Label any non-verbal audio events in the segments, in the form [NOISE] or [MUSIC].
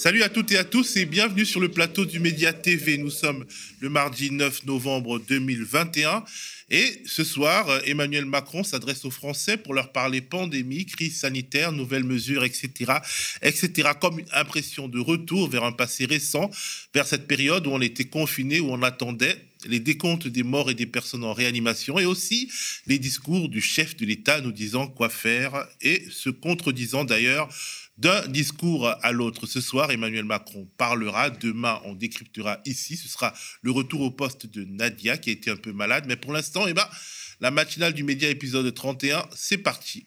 Salut à toutes et à tous et bienvenue sur le plateau du Média TV. Nous sommes le mardi 9 novembre 2021 et ce soir, Emmanuel Macron s'adresse aux Français pour leur parler pandémie, crise sanitaire, nouvelles mesures, etc., etc., comme une impression de retour vers un passé récent, vers cette période où on était confiné, où on attendait les décomptes des morts et des personnes en réanimation et aussi les discours du chef de l'État nous disant quoi faire et se contredisant d'ailleurs d'un discours à l'autre. Ce soir, Emmanuel Macron parlera. Demain, on décryptera ici. Ce sera le retour au poste de Nadia, qui a été un peu malade. Mais pour l'instant, eh ben, la matinale du Média épisode 31, c'est parti.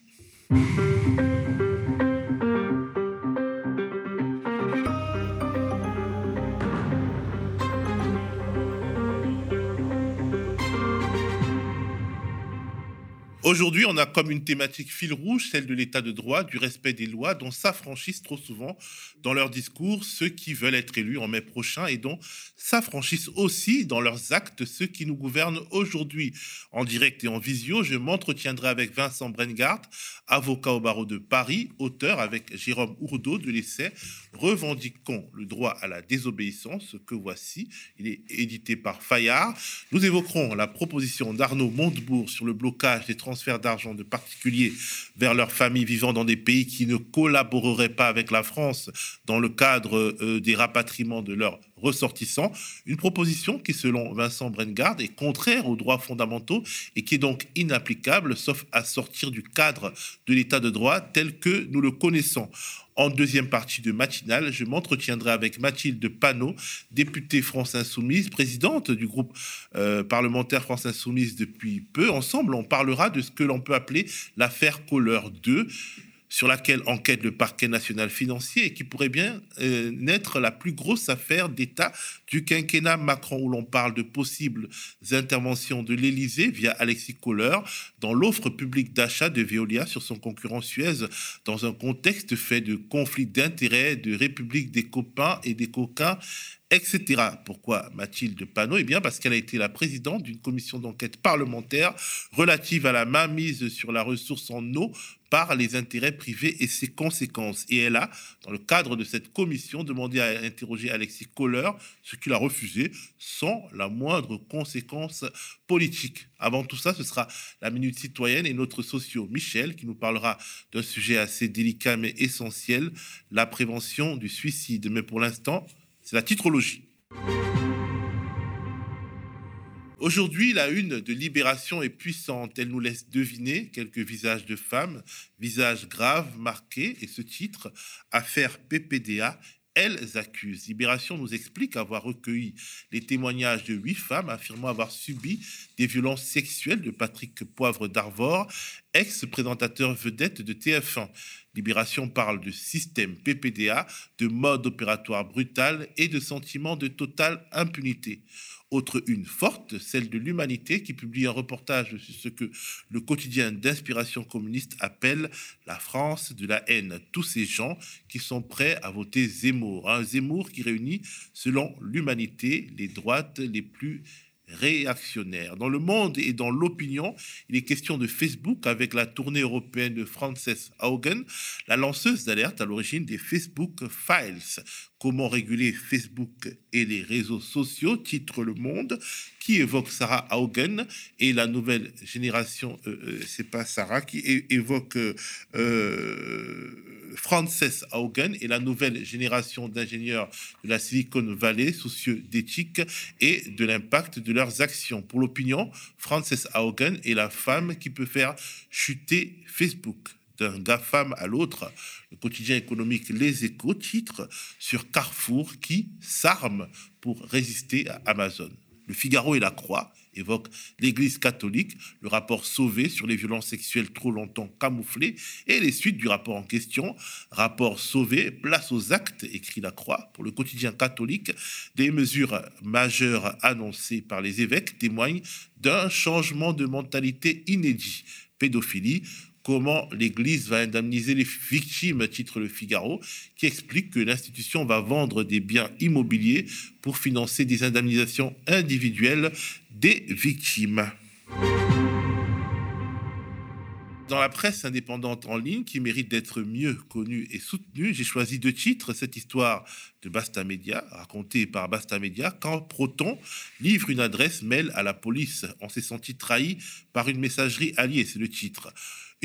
Aujourd'hui, on a comme une thématique fil rouge celle de l'état de droit, du respect des lois, dont s'affranchissent trop souvent dans leurs discours ceux qui veulent être élus en mai prochain et dont s'affranchissent aussi dans leurs actes ceux qui nous gouvernent aujourd'hui. En direct et en visio, je m'entretiendrai avec Vincent Brengard, avocat au barreau de Paris, auteur avec Jérôme Ourdeau de l'essai Revendiquons le droit à la désobéissance que voici. Il est édité par Fayard. Nous évoquerons la proposition d'Arnaud Montebourg sur le blocage des d'argent de particuliers vers leurs familles vivant dans des pays qui ne collaboreraient pas avec la France dans le cadre euh, des rapatriements de leurs ressortissants. Une proposition qui, selon Vincent Brengard, est contraire aux droits fondamentaux et qui est donc inapplicable, sauf à sortir du cadre de l'état de droit tel que nous le connaissons. En deuxième partie de matinale, je m'entretiendrai avec Mathilde Panot, députée France Insoumise, présidente du groupe euh, parlementaire France Insoumise depuis peu. Ensemble, on parlera de ce que l'on peut appeler l'affaire Kohler 2 sur laquelle enquête le parquet national financier et qui pourrait bien euh, naître la plus grosse affaire d'État du quinquennat. Macron, où l'on parle de possibles interventions de l'Élysée via Alexis Kohler dans l'offre publique d'achat de Veolia sur son concurrent Suez, dans un contexte fait de conflits d'intérêts, de république des copains et des coquins etc. Pourquoi Mathilde Panot? Eh bien parce qu'elle a été la présidente d'une commission d'enquête parlementaire relative à la mainmise sur la ressource en eau par les intérêts privés et ses conséquences. Et elle a, dans le cadre de cette commission, demandé à interroger Alexis Kohler, ce qu'il a refusé sans la moindre conséquence politique. Avant tout ça, ce sera la Minute Citoyenne et notre socio Michel qui nous parlera d'un sujet assez délicat mais essentiel, la prévention du suicide. Mais pour l'instant, c'est la titrologie. Aujourd'hui, la une de Libération est puissante. Elle nous laisse deviner quelques visages de femmes, visages graves, marqués, et ce titre, Affaire PPDA, elles accusent. Libération nous explique avoir recueilli les témoignages de huit femmes affirmant avoir subi des violences sexuelles de Patrick Poivre d'Arvor, ex-présentateur vedette de TF1. Libération parle de système PPDA, de mode opératoire brutal et de sentiment de totale impunité. Autre une forte, celle de l'humanité, qui publie un reportage sur ce que le quotidien d'inspiration communiste appelle la France de la haine. Tous ces gens qui sont prêts à voter Zemmour. Un Zemmour qui réunit, selon l'humanité, les droites les plus réactionnaire. Dans le monde et dans l'opinion, il est question de Facebook avec la tournée européenne de Frances Haugen, la lanceuse d'alerte à l'origine des Facebook Files. Comment réguler Facebook et les réseaux sociaux, titre Le Monde, qui évoque Sarah Haugen et la nouvelle génération, euh, euh, c'est pas Sarah, qui évoque euh, Frances Haugen et la nouvelle génération d'ingénieurs de la Silicon Valley, soucieux d'éthique et de l'impact de leurs actions. Pour l'opinion, Frances Haugen est la femme qui peut faire chuter Facebook d'un GAFAM à l'autre. Le quotidien économique Les Échos titre sur Carrefour qui s'arme pour résister à Amazon. Le Figaro et la Croix évoquent l'Église catholique, le rapport Sauvé sur les violences sexuelles trop longtemps camouflées et les suites du rapport en question. Rapport Sauvé, place aux actes, écrit la Croix. Pour le quotidien catholique, des mesures majeures annoncées par les évêques témoignent d'un changement de mentalité inédit. Pédophilie, comment l'Église va indemniser les victimes, titre le Figaro, qui explique que l'institution va vendre des biens immobiliers pour financer des indemnisations individuelles des victimes. Dans la presse indépendante en ligne, qui mérite d'être mieux connue et soutenue, j'ai choisi deux titres. Cette histoire de Basta Media, racontée par Basta Media, quand Proton livre une adresse mail à la police. On s'est senti trahi par une messagerie alliée, c'est le titre.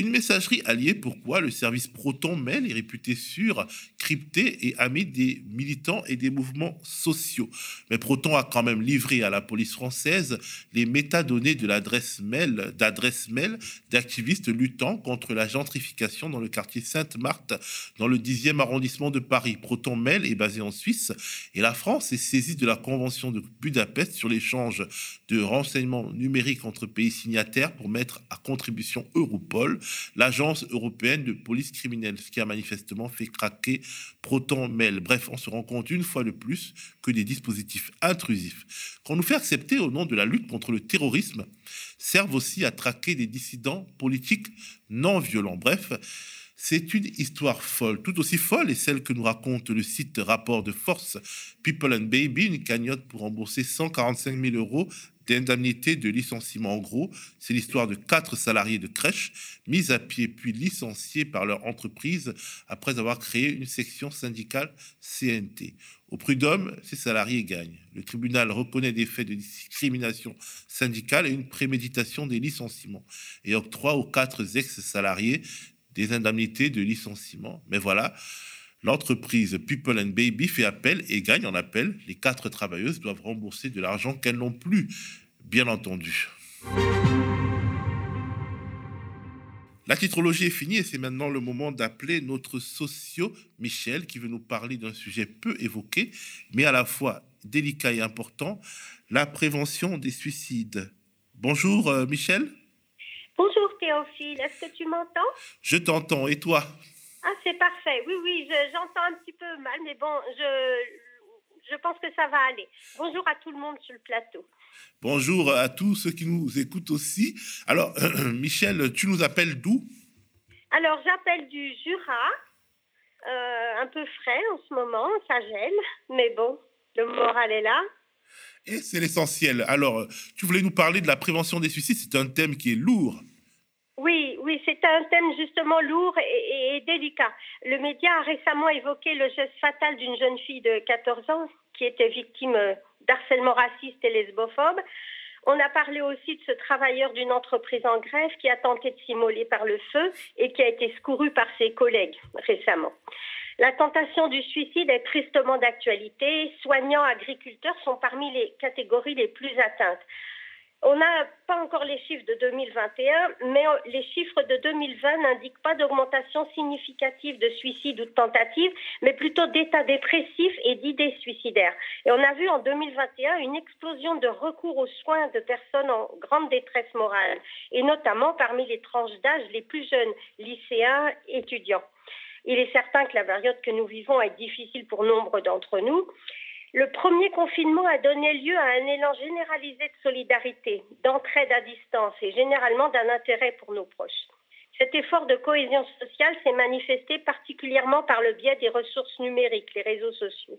Une messagerie alliée, pourquoi le service Proton Mail est réputé sûr, crypté et ami des militants et des mouvements sociaux. Mais Proton a quand même livré à la police française les métadonnées de l'adresse mail, d'adresse mail d'activistes luttant contre la gentrification dans le quartier Sainte-Marthe, dans le 10e arrondissement de Paris. Proton Mail est basé en Suisse et la France est saisie de la Convention de Budapest sur l'échange de renseignements numériques entre pays signataires pour mettre à contribution Europol l'agence européenne de police criminelle, ce qui a manifestement fait craquer Proton Mail. Bref, on se rend compte une fois de plus que des dispositifs intrusifs qu'on nous fait accepter au nom de la lutte contre le terrorisme servent aussi à traquer des dissidents politiques non violents. Bref, c'est une histoire folle, tout aussi folle est celle que nous raconte le site Rapport de Force People and Baby, une cagnotte pour rembourser 145 000 euros d'indemnité de licenciement. En gros, c'est l'histoire de quatre salariés de crèche mis à pied puis licenciés par leur entreprise après avoir créé une section syndicale CNT. Au prud'homme, ces salariés gagnent. Le tribunal reconnaît des faits de discrimination syndicale et une préméditation des licenciements et octroie aux quatre ex-salariés des indemnités de licenciement. Mais voilà, L'entreprise People and Baby fait appel et gagne en appel. Les quatre travailleuses doivent rembourser de l'argent qu'elles n'ont plus, bien entendu. La titrologie est finie et c'est maintenant le moment d'appeler notre socio Michel qui veut nous parler d'un sujet peu évoqué mais à la fois délicat et important, la prévention des suicides. Bonjour euh, Michel. Bonjour Théophile, est-ce que tu m'entends? Je t'entends et toi? Ah, c'est parfait. Oui, oui, j'entends un petit peu mal, mais bon, je, je pense que ça va aller. Bonjour à tout le monde sur le plateau. Bonjour à tous ceux qui nous écoutent aussi. Alors, [CLEARS THROAT] Michel, tu nous appelles d'où? Alors, j'appelle du Jura, euh, un peu frais en ce moment, ça gèle, mais bon, le moral est là. Et c'est l'essentiel. Alors, tu voulais nous parler de la prévention des suicides, c'est un thème qui est lourd. Oui, oui, c'est un thème justement lourd et, délicat. Le média a récemment évoqué le geste fatal d'une jeune fille de 14 ans qui était victime d'harcèlement raciste et lesbophobe. On a parlé aussi de ce travailleur d'une entreprise en grève qui a tenté de s'immoler par le feu et qui a été secouru par ses collègues récemment. La tentation du suicide est tristement d'actualité. Soignants, agriculteurs sont parmi les catégories les plus atteintes. On n'a pas encore les chiffres de 2021, mais les chiffres de 2020 n'indiquent pas d'augmentation significative de suicides ou de tentatives, mais plutôt d'états dépressifs et d'idées suicidaires. Et on a vu en 2021 une explosion de recours aux soins de personnes en grande détresse morale, et notamment parmi les tranches d'âge les plus jeunes, lycéens, étudiants. Il est certain que la période que nous vivons est difficile pour nombre d'entre nous. Le premier confinement a donné lieu à un élan généralisé de solidarité, d'entraide à distance et généralement d'un intérêt pour nos proches. Cet effort de cohésion sociale s'est manifesté particulièrement par le biais des ressources numériques, les réseaux sociaux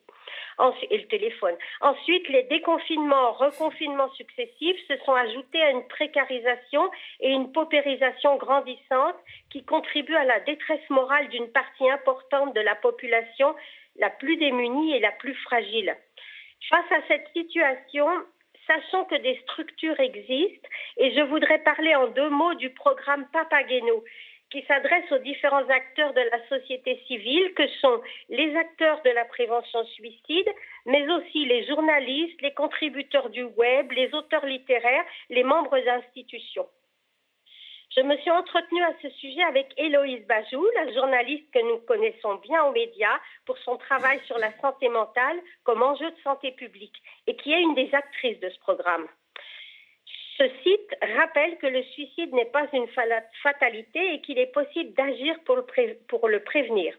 et le téléphone. Ensuite, les déconfinements, reconfinements successifs se sont ajoutés à une précarisation et une paupérisation grandissante qui contribuent à la détresse morale d'une partie importante de la population la plus démunie et la plus fragile. Face à cette situation, sachant que des structures existent et je voudrais parler en deux mots du programme Papageno qui s'adresse aux différents acteurs de la société civile que sont les acteurs de la prévention suicide, mais aussi les journalistes, les contributeurs du web, les auteurs littéraires, les membres d'institutions. Je me suis entretenue à ce sujet avec Héloïse Bajou, la journaliste que nous connaissons bien aux médias pour son travail sur la santé mentale comme enjeu de santé publique et qui est une des actrices de ce programme. Ce site rappelle que le suicide n'est pas une fatalité et qu'il est possible d'agir pour, pour le prévenir.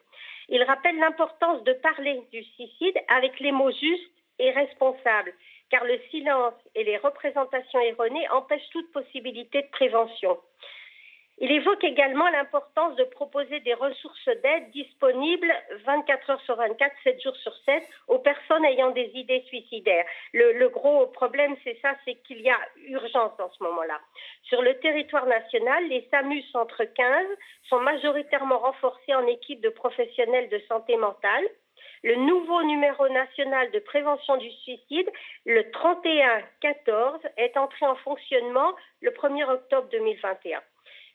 Il rappelle l'importance de parler du suicide avec les mots justes et responsables, car le silence et les représentations erronées empêchent toute possibilité de prévention. Il évoque également l'importance de proposer des ressources d'aide disponibles 24 heures sur 24, 7 jours sur 7 aux personnes ayant des idées suicidaires. Le, gros problème, c'est ça, c'est qu'il y a urgence en ce moment-là. Sur le territoire national, les SAMU Centre 15 sont majoritairement renforcés en équipe de professionnels de santé mentale. Le nouveau numéro national de prévention du suicide, le 3114, est entré en fonctionnement le 1er octobre 2021.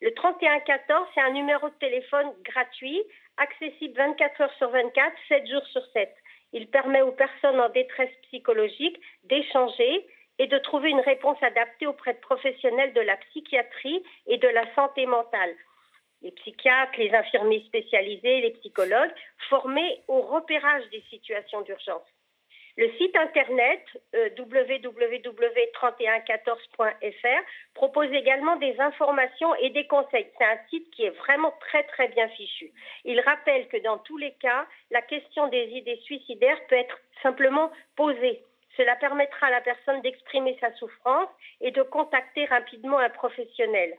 Le 3114, c'est un numéro de téléphone gratuit, accessible 24 heures sur 24, 7 jours sur 7. Il permet aux personnes en détresse psychologique d'échanger et de trouver une réponse adaptée auprès de professionnels de la psychiatrie et de la santé mentale. Les psychiatres, les infirmiers spécialisés, les psychologues, formés au repérage des situations d'urgence. Le site internet euh, www.3114.fr propose également des informations et des conseils. C'est un site qui est vraiment très très bien fichu. Il rappelle que dans tous les cas, la question des idées suicidaires peut être simplement posée. Cela permettra à la personne d'exprimer sa souffrance et de contacter rapidement un professionnel.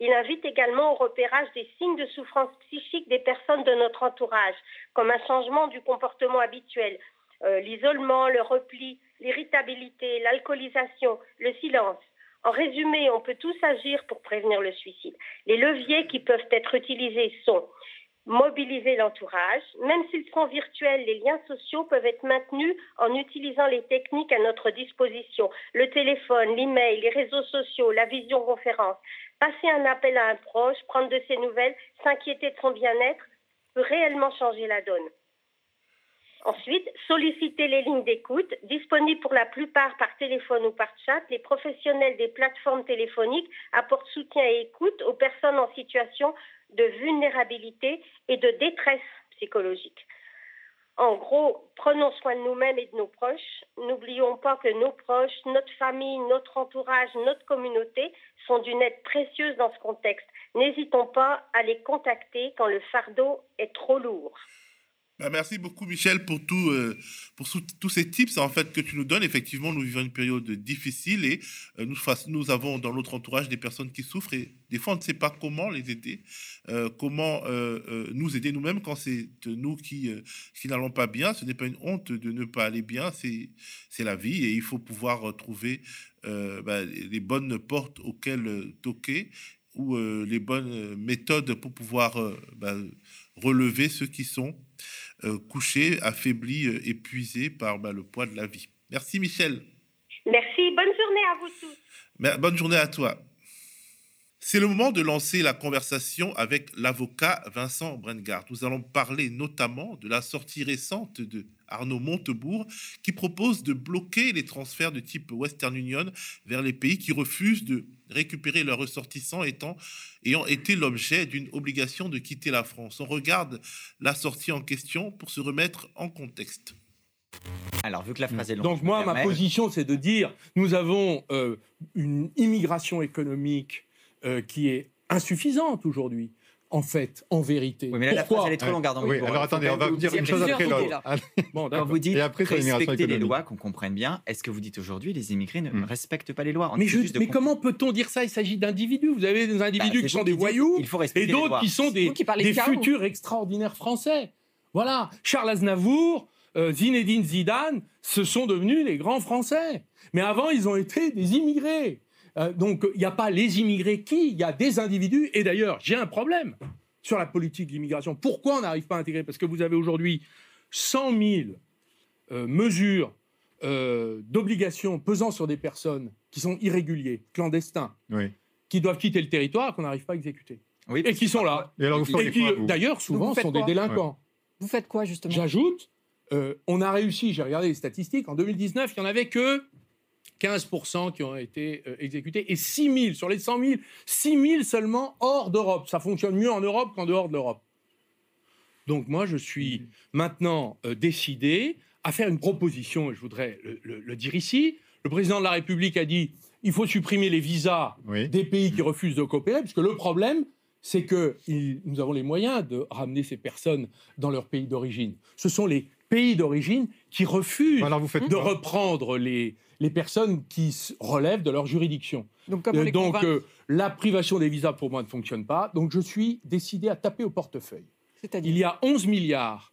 Il invite également au repérage des signes de souffrance psychique des personnes de notre entourage, comme un changement du comportement habituel, euh, l'isolement, le repli, l'irritabilité, l'alcoolisation, le silence. En résumé, on peut tous agir pour prévenir le suicide. Les leviers qui peuvent être utilisés sont mobiliser l'entourage. Même s'ils sont virtuels, les liens sociaux peuvent être maintenus en utilisant les techniques à notre disposition. Le téléphone, l'email, les réseaux sociaux, la visioconférence. Passer un appel à un proche, prendre de ses nouvelles, s'inquiéter de son bien-être peut réellement changer la donne. Ensuite, solliciter les lignes d'écoute, disponibles pour la plupart par téléphone ou par chat. Les professionnels des plateformes téléphoniques apportent soutien et écoute aux personnes en situation de vulnérabilité et de détresse psychologique. En gros, prenons soin de nous-mêmes et de nos proches. N'oublions pas que nos proches, notre famille, notre entourage, notre communauté sont d'une aide précieuse dans ce contexte. N'hésitons pas à les contacter quand le fardeau est trop lourd. Bah, merci beaucoup, Michel, pour, euh, tous ces tips en fait, que tu nous donnes. Effectivement, nous vivons une période difficile et euh, nous, avons dans notre entourage des personnes qui souffrent et des fois, on ne sait pas comment les aider, euh, comment nous aider nous-mêmes quand c'est nous qui, n'allons pas bien. Ce n'est pas une honte de ne pas aller bien, c'est la vie et il faut pouvoir trouver bah, les bonnes portes auxquelles toquer ou les bonnes méthodes pour pouvoir bah, relever ceux qui sont couché, affaibli, euh, épuisé par bah, le poids de la vie. Merci Michel. Merci, bonne journée à vous tous. Bonne journée à toi. C'est le moment de lancer la conversation avec l'avocat Vincent Brengard. Nous allons parler notamment de la sortie récente de Arnaud Montebourg qui propose de bloquer les transferts de type Western Union vers les pays qui refusent de récupérer leurs ressortissants étant, ayant été l'objet d'une obligation de quitter la France. On regarde la sortie en question pour se remettre en contexte. Alors, vu que la phrase est longue. Donc, moi, ma position, c'est de dire nous avons euh, une immigration économique euh, qui est insuffisante aujourd'hui en fait, en vérité. Oui, mais là, la phrase, elle est trop longue. oui, alors attendez, on va vous dire une chose après l'autre. bon, Quand vous dites respecter les lois, qu'on comprenne bien, est-ce que vous dites aujourd'hui les immigrés ne hmm. respectent pas les lois? Mais, mais comment peut-on dire ça? Il s'agit d'individus. Vous avez des individus bah, qui sont des voyous et d'autres qui sont des, des futurs extraordinaires français. Voilà, Charles Aznavour, euh, Zinedine Zidane, ce sont devenus les grands Français. Mais avant, ils ont été des immigrés. Euh, donc il n'y a pas les immigrés qui, il y a des individus. Et d'ailleurs, j'ai un problème sur la politique d'immigration. Pourquoi on n'arrive pas à intégrer? Parce que vous avez aujourd'hui 100 000 euh, mesures euh, d'obligations pesant sur des personnes qui sont irréguliers, clandestins, qui doivent quitter le territoire qu'on n'arrive pas à exécuter. et qui sont là. Et, qui, d'ailleurs, souvent, sont des délinquants. Vous faites quoi, justement? J'ajoute, on a réussi, j'ai regardé les statistiques, en 2019, il n'y en avait que 15% qui ont été euh, exécutés et 6 000 sur les 100 000, 6 000 seulement hors d'Europe. Ça fonctionne mieux en Europe qu'en dehors de l'Europe. Donc moi, je suis mmh. maintenant euh, décidé à faire une proposition, et je voudrais le, dire ici. Le président de la République a dit il faut supprimer les visas des pays qui refusent de coopérer, puisque le problème, c'est que nous avons les moyens de ramener ces personnes dans leur pays d'origine. Ce sont les pays d'origine qui refusent de reprendre les, les personnes qui relèvent de leur juridiction. Donc, euh, la privation des visas, pour moi, ne fonctionne pas. Donc, je suis décidé à taper au portefeuille. Il y a 11 milliards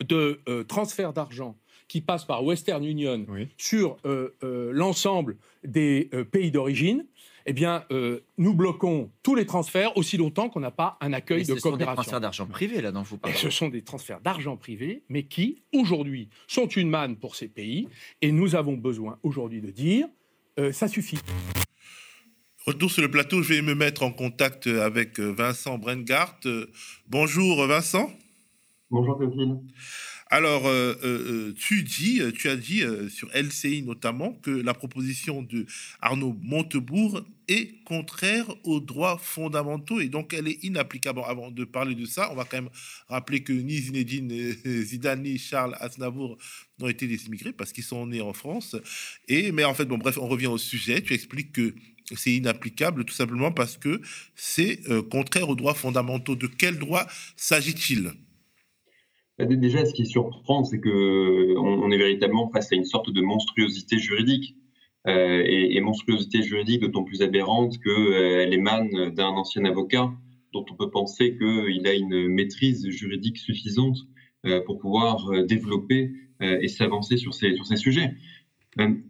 de euh, transferts d'argent qui passent par Western Union sur euh, l'ensemble des pays d'origine eh bien, euh, nous bloquons tous les transferts aussi longtemps qu'on n'a pas un accueil de coopération. Ce sont des transferts d'argent privé, là, dont vous parlez. ce sont des transferts d'argent privé, mais qui, aujourd'hui, sont une manne pour ces pays. Et nous avons besoin, aujourd'hui, de dire euh, ça suffit. Retour sur le plateau, je vais me mettre en contact avec euh, Vincent Brengart. Bonjour, Vincent. Bonjour, Théophile. Alors, euh, euh, euh, tu dis, tu as dit sur LCI notamment que la proposition de Arnaud Montebourg est contraire aux droits fondamentaux et donc elle est inapplicable. avant de parler de ça, on va quand même rappeler que ni Zinedine Zidane ni Charles Aznavour n'ont été des immigrés parce qu'ils sont nés en France. Mais en fait, bon bref, on revient au sujet. Tu expliques que c'est inapplicable tout simplement parce que c'est contraire aux droits fondamentaux. De quel droit s'agit-il? Déjà, ce qui surprend, c'est que on, est véritablement face à une sorte de monstruosité juridique. Euh, et, monstruosité juridique d'autant plus aberrante qu'elle euh, émane d'un ancien avocat dont on peut penser qu'il a une maîtrise juridique suffisante euh, pour pouvoir développer et s'avancer sur ces, sur ces sujets.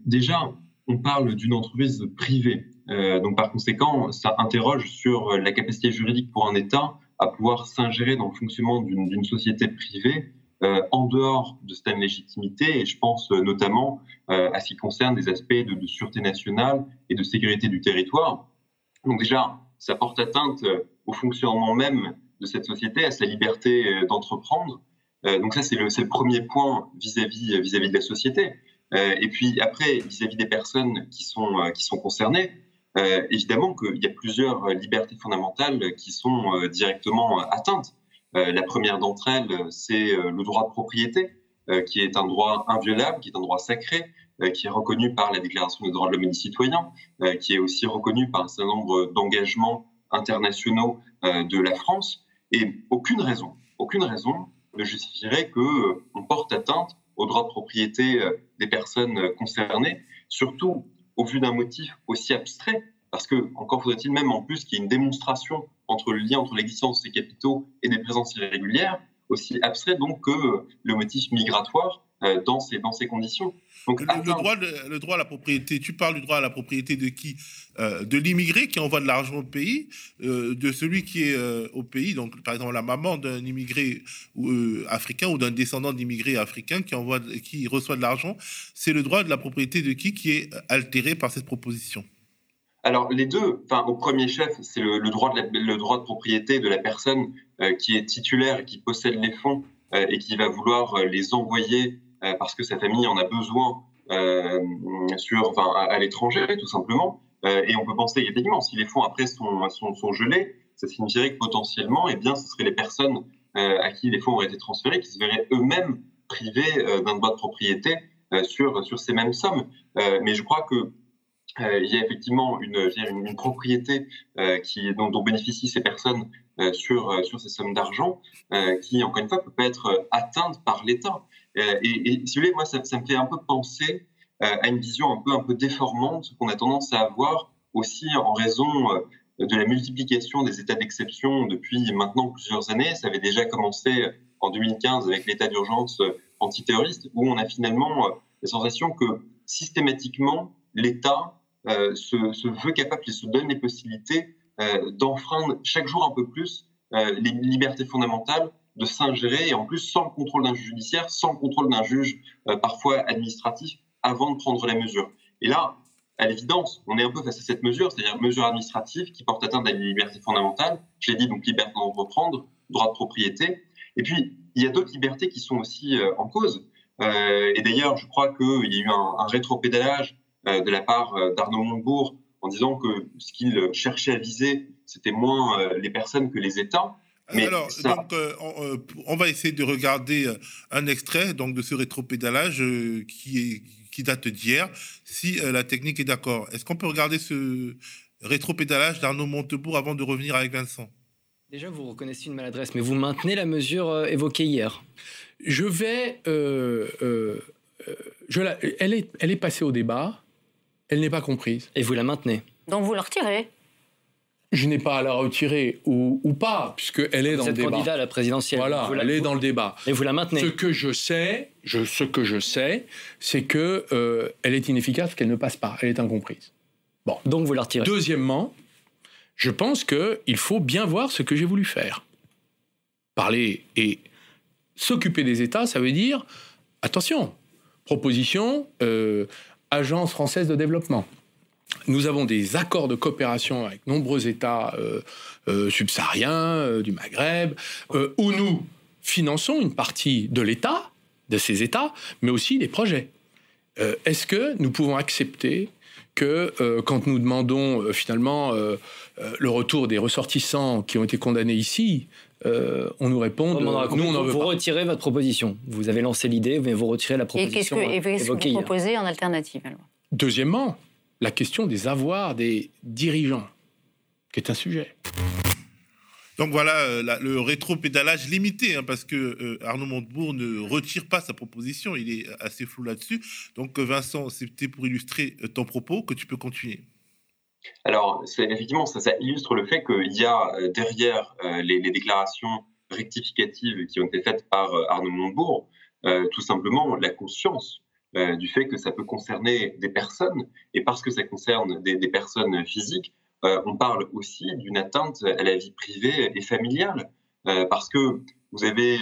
déjà, on parle d'une entreprise privée. donc par conséquent, ça interroge sur la capacité juridique pour un État à pouvoir s'ingérer dans le fonctionnement d'une société privée euh, en dehors de cette légitimité, et je pense euh, notamment euh, à ce qui concerne des aspects de, sûreté nationale et de sécurité du territoire. Donc déjà, ça porte atteinte au fonctionnement même de cette société, à sa liberté d'entreprendre. donc ça, c'est le, premier point vis-à-vis de la société. et puis après, vis-à-vis des personnes qui sont concernées, euh, évidemment qu'il y a plusieurs euh, libertés fondamentales qui sont euh, directement atteintes. la première d'entre elles, c'est le droit de propriété, qui est un droit inviolable, qui est un droit sacré, qui est reconnu par la Déclaration des droits de l'homme et du citoyen, qui est aussi reconnu par un certain nombre d'engagements internationaux de la France. Et aucune raison, aucune raison ne justifierait que on porte atteinte au droit de propriété des personnes concernées, surtout au vu d'un motif aussi abstrait, parce que, encore faudrait-il même en plus qu'il y ait une démonstration entre le lien entre l'existence des capitaux et des présences irrégulières, aussi abstrait donc que le motif migratoire dans, ces, dans ces conditions. Donc, le, droit le droit à la propriété, tu parles du droit à la propriété de qui? Euh, De l'immigré qui envoie de l'argent au pays, euh, de celui qui est au pays, donc par exemple la maman d'un immigré africain ou d'un descendant d'immigré africain qui, envoie, qui reçoit de l'argent. C'est le droit de la propriété de qui qui est altéré par cette proposition alors les deux, enfin au premier chef, c'est le, droit de le droit de propriété de la personne qui est titulaire qui possède les fonds et qui va vouloir les envoyer euh, parce que sa famille en a besoin euh, sur, à, l'étranger, tout simplement. Euh, et on peut penser effectivement, si les fonds après sont, sont, gelés, ça signifierait que potentiellement, eh bien, ce seraient les personnes à qui les fonds auraient été transférés qui se verraient eux-mêmes privés d'un droit de propriété sur, sur ces mêmes sommes. mais je crois que il y a effectivement une, une, propriété qui, dont, bénéficient ces personnes sur, sur ces sommes d'argent, qui, encore une fois, peut pas être atteinte par l'État. Euh, et, si vous voulez, moi, ça, me fait un peu penser euh, à une vision un peu, un peu déformante qu'on a tendance à avoir aussi en raison euh, de la multiplication des états d'exception depuis maintenant plusieurs années. Ça avait déjà commencé en 2015 avec l'état d'urgence antiterroriste, où on a finalement la sensation que systématiquement, l'État se, veut capable et se donne les possibilités d'enfreindre chaque jour un peu plus les libertés fondamentales de s'ingérer, et en plus sans le contrôle d'un juge judiciaire, sans le contrôle d'un juge euh, parfois administratif, avant de prendre la mesure. Et là, à l'évidence, on est un peu face à cette mesure, c'est-à-dire mesure administrative qui porte atteinte à une liberté fondamentale. Je l'ai dit, donc liberté de reprendre, droit de propriété. Et puis, il y a d'autres libertés qui sont aussi euh, en cause. Euh, et d'ailleurs, je crois qu'il y a eu un, un rétropédalage de la part d'Arnaud Montebourg en disant que ce qu'il cherchait à viser, c'était moins les personnes que les États. Alors, donc, euh, euh, on, va essayer de regarder euh, un extrait donc, de ce rétropédalage qui, est, qui date d'hier, si la technique est d'accord. Est-ce qu'on peut regarder ce rétropédalage d'Arnaud Montebourg avant de revenir avec Vincent? Déjà, vous reconnaissez une maladresse, mais vous maintenez la mesure évoquée hier. Je vais. je elle, est, elle est passée au débat, elle n'est pas comprise. Et vous la maintenez Donc vous la retirez je n'ai pas à la retirer ou, ou pas, puisqu'elle est dans le débat. Vous candidat à la présidentielle. Voilà, elle est dans le débat. Et vous la maintenez. Ce que je sais, je, ce que je sais, c'est que euh, elle est inefficace, qu'elle ne passe pas, elle est incomprise. Bon. Donc vous la retirez. Deuxièmement, je pense qu'il faut bien voir ce que j'ai voulu faire. Parler et s'occuper des États, ça veut dire, attention, proposition, euh, agence française de développement. Nous avons des accords de coopération avec nombreux États euh, euh, subsahariens, euh, du Maghreb, où nous finançons une partie de l'État, de ces États, mais aussi des projets. Est-ce que nous pouvons accepter que quand nous demandons finalement le retour des ressortissants qui ont été condamnés ici, on nous répond nous on en veut vous retirez votre proposition. Vous avez lancé l'idée, mais vous retirez la proposition. Et qu'est-ce que, vous proposez en alternative alors Deuxièmement, la question des avoirs des dirigeants, qui est un sujet. Donc voilà euh, le rétro-pédalage limité, hein, parce que euh, Arnaud Montebourg ne retire pas sa proposition, il est assez flou là-dessus. Donc euh, Vincent, c'était pour illustrer ton propos que tu peux continuer. Alors, effectivement, ça, illustre le fait qu'il y a derrière les, déclarations rectificatives qui ont été faites par Arnaud Montebourg, tout simplement la conscience euh, du fait que ça peut concerner des personnes, et parce que ça concerne des, personnes physiques, euh, on parle aussi d'une atteinte à la vie privée et familiale, euh, parce que vous avez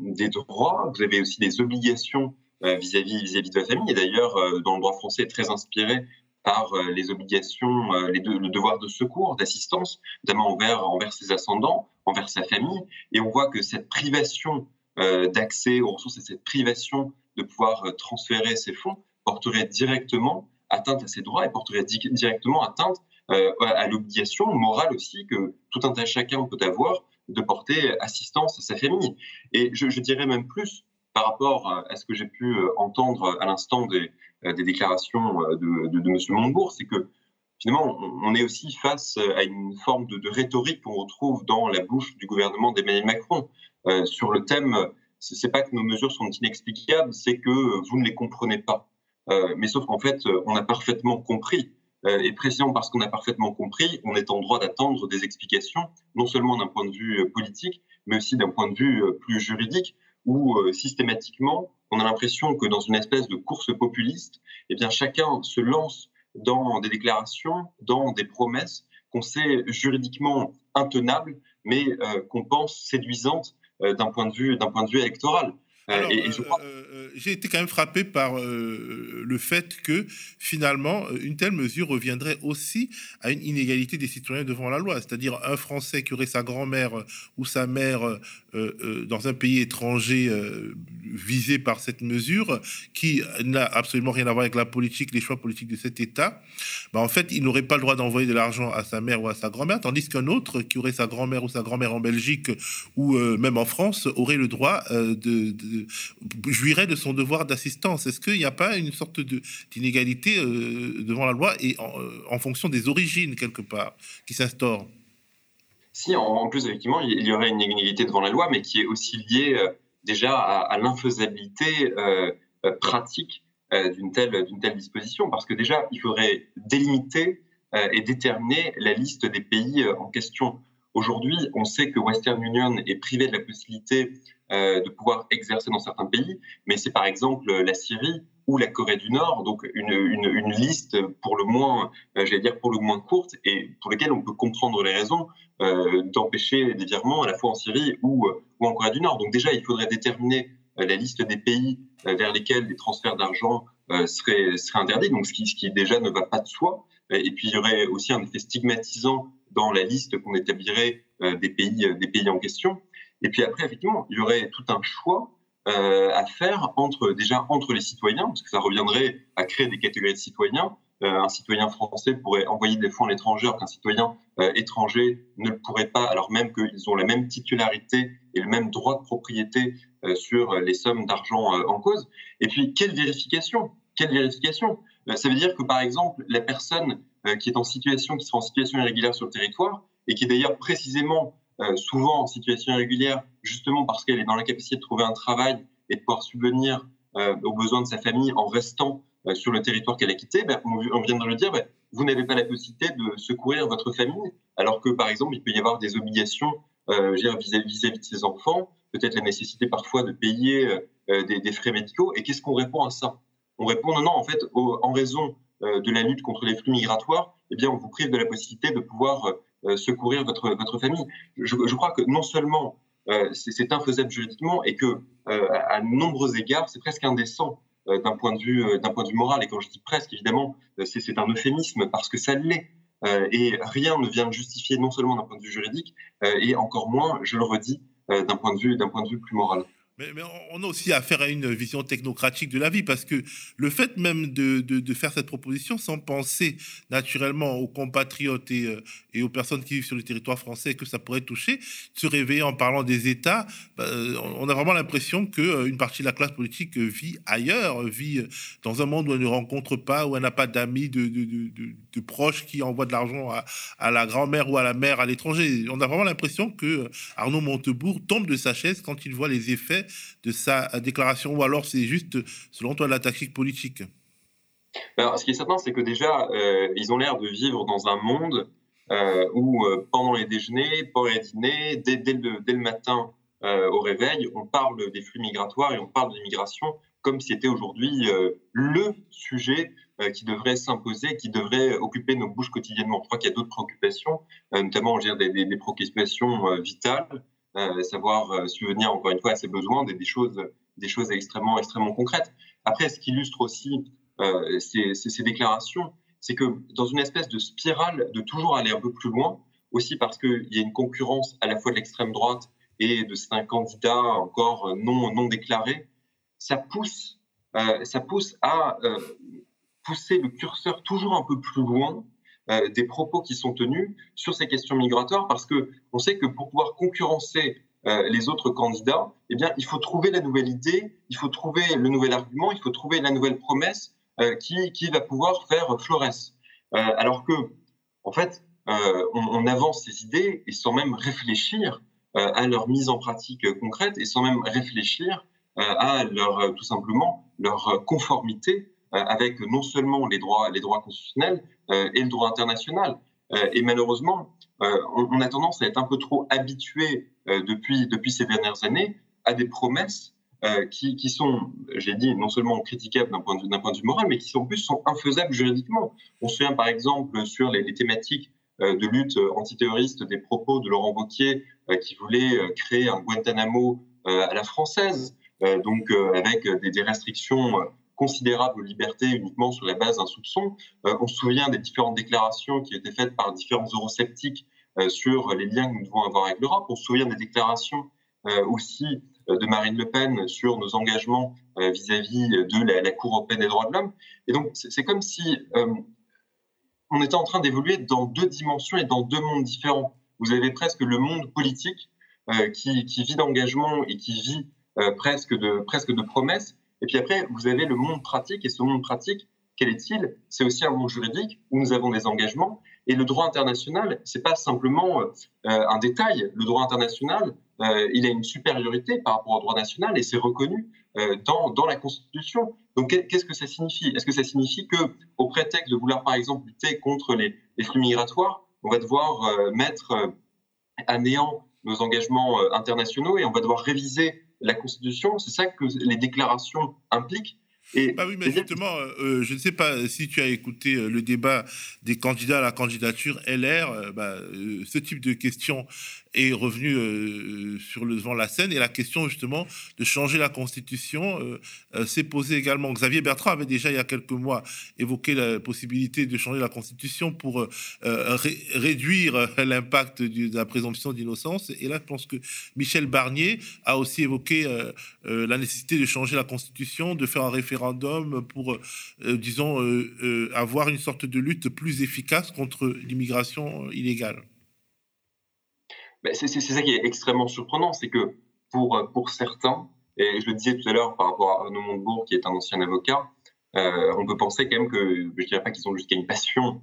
des droits, vous avez aussi des obligations vis-à-vis vis-à-vis de la famille, et d'ailleurs, dans le droit français, très inspiré par les obligations, les le devoir de secours, d'assistance, notamment envers, ses ascendants, envers sa famille, et on voit que cette privation d'accès aux ressources et cette privation de pouvoir euh, transférer ces fonds porterait directement atteinte à ses droits et porterait directement atteinte euh, à l'obligation morale aussi que tout un tas chacun peut avoir de porter assistance à sa famille. Et je, dirais même plus par rapport à ce que j'ai pu euh, entendre à l'instant des, des, déclarations de, de, de M. Montebourg, c'est que finalement, on est aussi face à une forme de, rhétorique qu'on retrouve dans la bouche du gouvernement d'Emmanuel Macron sur le thème c'est pas que nos mesures sont inexplicables, c'est que vous ne les comprenez pas. Euh, mais sauf qu'en fait, on a parfaitement compris. Euh, et précisément parce qu'on a parfaitement compris, on est en droit d'attendre des explications, non seulement d'un point de vue euh, politique, mais aussi d'un point de vue plus juridique, où systématiquement, on a l'impression que dans une espèce de course populiste, eh chacun se lance dans des déclarations, dans des promesses qu'on sait juridiquement intenables, mais qu'on pense séduisantes euh, d'un point de vue électoral. Euh, euh, j'ai été quand même frappé par le fait que finalement une telle mesure reviendrait aussi à une inégalité des citoyens devant la loi, c'est-à-dire un Français qui aurait sa grand-mère ou sa mère dans un pays étranger visé par cette mesure, qui n'a absolument rien à voir avec la politique, les choix politiques de cet État, bah en fait, il n'aurait pas le droit d'envoyer de l'argent à sa mère ou à sa grand-mère, tandis qu'un autre qui aurait sa grand-mère ou sa grand-mère en Belgique ou même en France aurait le droit de jouirait de son devoir d'assistance. Est-ce qu'il n'y a pas une sorte d'inégalité euh, devant la loi et en, fonction des origines, quelque part, qui s'instaure? Si, en, plus, effectivement, il y aurait une inégalité devant la loi, mais qui est aussi liée euh, déjà à, l'infaisabilité euh, pratique d'une telle, telle disposition, parce que déjà, il faudrait délimiter et déterminer la liste des pays en question. Aujourd'hui, on sait que Western Union est privé de la possibilité euh, de pouvoir exercer dans certains pays, mais c'est par exemple la Syrie ou la Corée du Nord, donc une, une, liste pour le moins, euh, j'allais dire pour le moins courte, et pour lesquelles on peut comprendre les raisons euh, d'empêcher des virements à la fois en Syrie ou, ou en Corée du Nord. Donc déjà, il faudrait déterminer la liste des pays vers lesquels les transferts d'argent seraient, seraient interdits, donc ce qui, ce qui déjà ne va pas de soi. Et puis il y aurait aussi un effet stigmatisant dans la liste qu'on établirait des pays, des pays en question. Et puis après, effectivement, il y aurait tout un choix euh, à faire entre déjà entre les citoyens, parce que ça reviendrait à créer des catégories de citoyens. Euh, un citoyen français pourrait envoyer des fonds à l'étranger, qu'un citoyen euh, étranger ne le pourrait pas, alors même qu'ils ont la même titularité et le même droit de propriété sur les sommes d'argent en cause. Et puis, quelle vérification? Quelle vérification? Ça veut dire que, par exemple, la personne qui est en situation, qui sera en situation irrégulière sur le territoire, et qui d'ailleurs précisément souvent en situation irrégulière, justement parce qu'elle est dans la capacité de trouver un travail et de pouvoir subvenir aux besoins de sa famille en restant sur le territoire qu'elle a quitté, ben, on, vient de le dire, ben, vous n'avez pas la possibilité de secourir votre famille, alors que par exemple, il peut y avoir des obligations vis-à-vis de ses enfants, peut-être la nécessité parfois de payer des, frais médicaux. Et qu'est-ce qu'on répond à ça? On répond non, non, en fait, en raison de la lutte contre les flux migratoires, eh bien, on vous prive de la possibilité de pouvoir euh, secourir votre, votre famille. Je, crois que non seulement euh, c'est infaisable juridiquement et que euh, à nombreux égards, c'est presque indécent d'un point de vue point de vue moral. Et quand je dis presque, évidemment, c'est un euphémisme parce que ça l'est. et rien ne vient justifier non seulement d'un point de vue juridique et encore moins, je le redis, d'un point de vue d'un point de vue plus moral. Mais, on a aussi affaire à une vision technocratique de la vie parce que le fait même de, faire cette proposition sans penser naturellement aux compatriotes et, euh, et, aux personnes qui vivent sur le territoire français que ça pourrait toucher, se réveiller en parlant des États, bah, on a vraiment l'impression que euh, partie de la classe politique vit ailleurs, vit dans un monde où elle ne rencontre pas, où elle n'a pas d'amis, de, proches qui envoient de l'argent à, la grand-mère ou à la mère à l'étranger. On a vraiment l'impression que euh, Arnaud Montebourg tombe de sa chaise quand il voit les effets de sa déclaration ou alors c'est juste, selon toi, la tactique politique? Alors, ce qui est certain, c'est que déjà, euh, ils ont l'air de vivre dans un monde euh, où, euh, pendant les déjeuners, pendant les dîners, dès, le, matin au réveil, on parle des flux migratoires et on parle de l'immigration comme si c'était aujourd'hui le sujet qui devrait s'imposer, qui devrait occuper nos bouches quotidiennement. Je crois qu'il y a d'autres préoccupations, notamment dire, des, des, des préoccupations vitales, savoir euh, subvenir encore une fois à ses besoins, des, choses, des choses extrêmement, extrêmement concrètes. Après, ce qui illustre aussi euh, ces, ces, déclarations, c'est que dans une espèce de spirale de toujours aller un peu plus loin, aussi parce qu'il y a une concurrence à la fois de l'extrême droite et de certains candidats encore non, non déclarés, ça pousse, euh, ça pousse à euh, pousser le curseur toujours un peu plus loin euh, des propos qui sont tenus sur ces questions migratoires parce que on sait que pour pouvoir concurrencer euh, les autres candidats, eh bien, il faut trouver la nouvelle idée, il faut trouver le nouvel argument, il faut trouver la nouvelle promesse euh, qui, qui va pouvoir faire florès. alors que, en fait, on, avance ces idées et sans même réfléchir à leur mise en pratique concrète et sans même réfléchir à leur, tout simplement, leur conformité avec non seulement les droits, les droits constitutionnels, euh, et le droit international. Euh, et malheureusement, euh, on, a tendance à être un peu trop habitué depuis, ces dernières années à des promesses qui, sont, j'ai dit, non seulement critiquables d'un point, de vue, moral, mais qui en plus sont infaisables juridiquement. On se souvient par exemple sur les, thématiques de lutte antiterroriste des propos de Laurent Wauquiez qui voulait créer un Guantanamo à la française, donc avec des restrictions considérable aux libertés uniquement sur la base d'un soupçon. Euh, on se souvient des différentes déclarations qui étaient faites par différents eurosceptiques euh, sur les liens que nous devons avoir avec l'Europe. On se souvient des déclarations euh, aussi de Marine Le Pen sur nos engagements vis-à-vis de la, Cour européenne des droits de l'homme. Et donc, c'est comme si on était en train d'évoluer dans deux dimensions et dans deux mondes différents. Vous avez presque le monde politique qui, vit d'engagement et qui vit presque de promesses, et puis après, vous avez le monde pratique, et ce monde pratique, quel est-il? C'est aussi un monde juridique où nous avons des engagements. Et le droit international, c'est pas simplement euh, un détail. Le droit international, euh, il a une supériorité par rapport au droit national et c'est reconnu euh, dans, dans la Constitution. Donc, qu'est-ce que ça signifie? Est-ce que ça signifie que, au prétexte de vouloir, par exemple, lutter contre les, les flux migratoires, on va devoir mettre à néant nos engagements internationaux et on va devoir réviser la Constitution, c'est ça que les déclarations impliquent. Et bah oui, mais justement, euh, euh, je ne sais pas si tu as écouté euh, le débat des candidats à la candidature LR. Bah, ce type de questions est revenu euh, sur le devant la scène et la question justement de changer la constitution euh, euh, s'est posée également. Xavier Bertrand avait déjà il y a quelques mois évoqué la possibilité de changer la constitution pour réduire l'impact de la présomption d'innocence et là je pense que Michel Barnier a aussi évoqué la nécessité de changer la constitution, de faire un référendum pour disons avoir une sorte de lutte plus efficace contre l'immigration illégale. Ben, c'est ça qui est extrêmement surprenant, c'est que pour, euh, pour certains, et je le disais tout à l'heure par rapport à Arnaud Montebourg, qui est un ancien avocat, euh, on peut penser quand même que, je dirais pas qu'ils ont jusqu'à une passion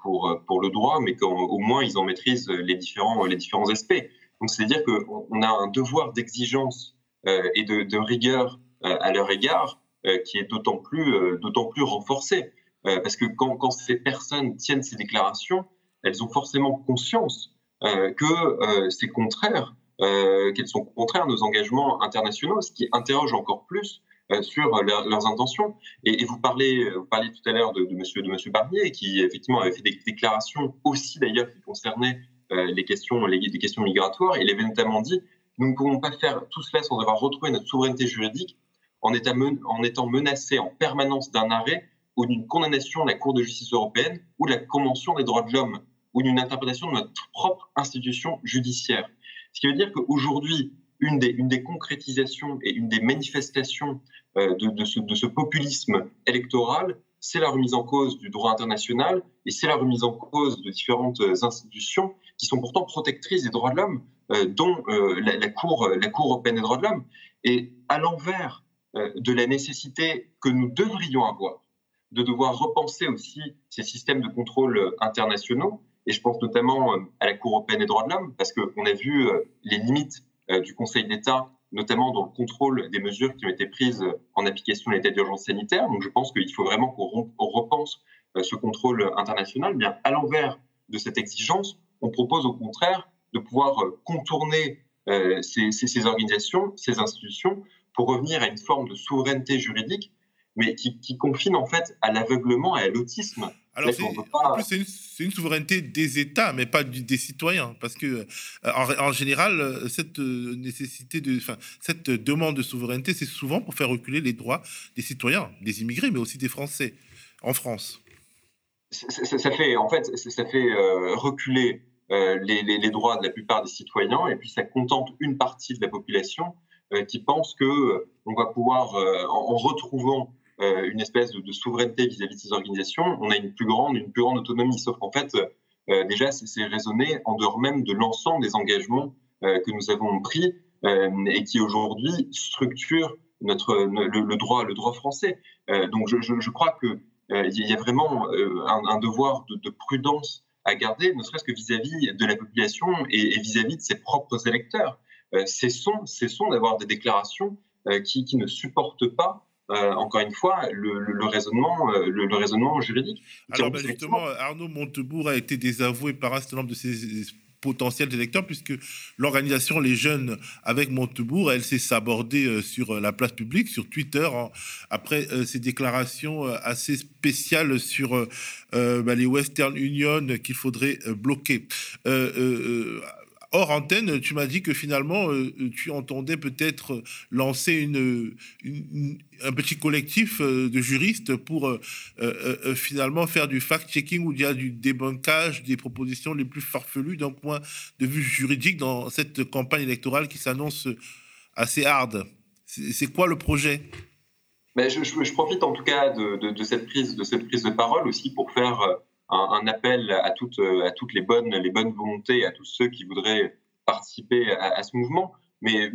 pour, pour le droit, mais qu'au moins ils en maîtrisent les différents, les différents aspects. Donc c'est-à-dire qu'on a un devoir d'exigence et de, de rigueur à leur égard qui est d'autant plus, d'autant plus renforcé. parce que quand, quand, ces personnes tiennent ces déclarations, elles ont forcément conscience que c'est contraire euh, qu'elles sont contraires à nos engagements internationaux, ce qui interroge encore plus euh, sur leurs intentions. Et, vous, parlez, vous parliez tout à l'heure de, de, monsieur, de monsieur Barnier, qui effectivement avait fait des déclarations aussi d'ailleurs qui concernaient euh, les, questions, les, questions migratoires. Il avait notamment dit Nous ne pouvons pas faire tout cela sans avoir retrouvé notre souveraineté juridique en étant menacés en permanence d'un arrêt ou d'une condamnation de la Cour de justice européenne ou de la Convention des droits de l'homme ou d'une interprétation de notre propre institution judiciaire. Ce qui veut dire qu'aujourd'hui, une des, concrétisations et une des manifestations euh, de, ce, populisme électoral, c'est la remise en cause du droit international et c'est la remise en cause de différentes institutions qui sont pourtant protectrices des droits de l'homme, euh, dont euh, la, Cour, la Cour européenne des droits de l'homme. Et à l'envers euh, de la nécessité que nous devrions avoir de devoir repenser aussi ces systèmes de contrôle internationaux, et je pense notamment euh, à la Cour européenne des droits de l'homme, parce qu'on a vu euh, les limites euh, du Conseil d'État, notamment dans le contrôle des mesures qui ont été prises en application de l'état d'urgence sanitaire. Donc je pense qu'il faut vraiment qu'on repense ce contrôle international. Bien, à l'envers de cette exigence, on propose au contraire de pouvoir contourner ces, organisations, ces institutions, pour revenir à une forme de souveraineté juridique, mais qui, qui confine en fait à l'aveuglement et à l'autisme alors, en plus, c'est une, souveraineté des États, mais pas des citoyens, parce que euh, en, général, euh, cette euh, nécessité de, enfin, cette demande de souveraineté, c'est souvent pour faire reculer les droits des citoyens, des immigrés, mais aussi des Français en France. Ça, fait, en fait, ça fait reculer les, droits de la plupart des citoyens, et puis ça contente une partie de la population qui pense que on va pouvoir, en retrouvant une espèce de, souveraineté vis-à-vis de ces organisations, on a une plus grande, une plus grande autonomie. Sauf qu'en fait, euh, déjà, c'est raisonné en dehors même de l'ensemble des engagements euh, que nous avons pris et qui aujourd'hui structurent notre, le, droit, le droit français. donc je, crois qu'il y a vraiment un, devoir de, de, prudence à garder, ne serait-ce que vis-à-vis de la population et vis-à-vis de ses propres électeurs. cessons, cessons d'avoir des déclarations qui, qui, ne supportent pas euh, encore une fois, le, raisonnement, euh, le, raisonnement juridique. Alors, ben, justement, Arnaud Montebourg a été désavoué par un certain nombre de ses potentiels électeurs, puisque l'organisation Les Jeunes avec Montebourg, elle s'est sabordée euh, sur la place publique, sur Twitter, après ses déclarations assez spéciales sur ben, les Western Union qu'il faudrait bloquer. Hors antenne, tu m'as dit que finalement, euh, tu entendais peut-être lancer un petit collectif euh, de juristes pour euh, finalement faire du fact-checking ou du débunkage des propositions les plus farfelues d'un point de vue juridique dans cette campagne électorale qui s'annonce assez hard. C'est quoi le projet? Ben, je, profite en tout cas de, cette prise, de cette prise de parole aussi pour faire un, appel à toutes, les, bonnes, volontés, à tous ceux qui voudraient participer à, ce mouvement. Mais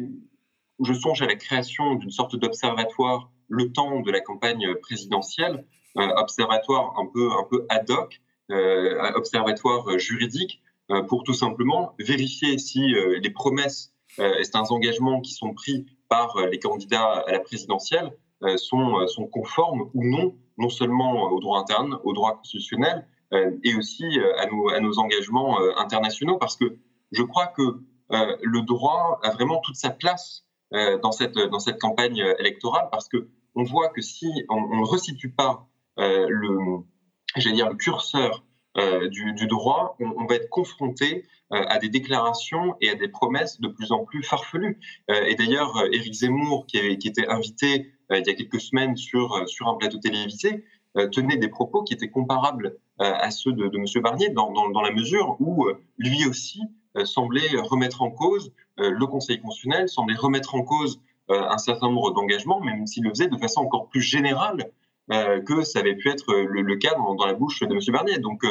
je songe à la création d'une sorte d'observatoire le temps de la campagne présidentielle, un observatoire un peu, ad hoc, euh, observatoire juridique, euh, pour tout simplement vérifier si euh, les promesses et un engagements qui sont pris par les candidats à la présidentielle sont, sont conformes ou non, non seulement au droit interne, au droit constitutionnel, euh, et aussi euh, à nos, engagements euh, internationaux, parce que je crois que le droit a vraiment toute sa place dans, cette, campagne électorale, parce que on voit que si on ne resitue pas le, dire, le curseur du, droit, on, va être confronté à des déclarations et à des promesses de plus en plus farfelues. et d'ailleurs, Éric Zemmour, qui, était invité il y a quelques semaines sur un plateau télévisé, tenait des propos qui étaient comparables euh, à ceux de, M. Barnier, dans, la mesure où euh, lui aussi euh, semblait remettre en cause le Conseil constitutionnel, semblait remettre en cause un certain nombre d'engagements, même s'il le faisait de façon encore plus générale que ça avait pu être le, cas dans, dans, la bouche de M. Barnier. Donc,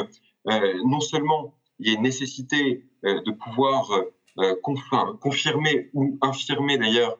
non seulement il y a une nécessité de pouvoir confirmer ou infirmer d'ailleurs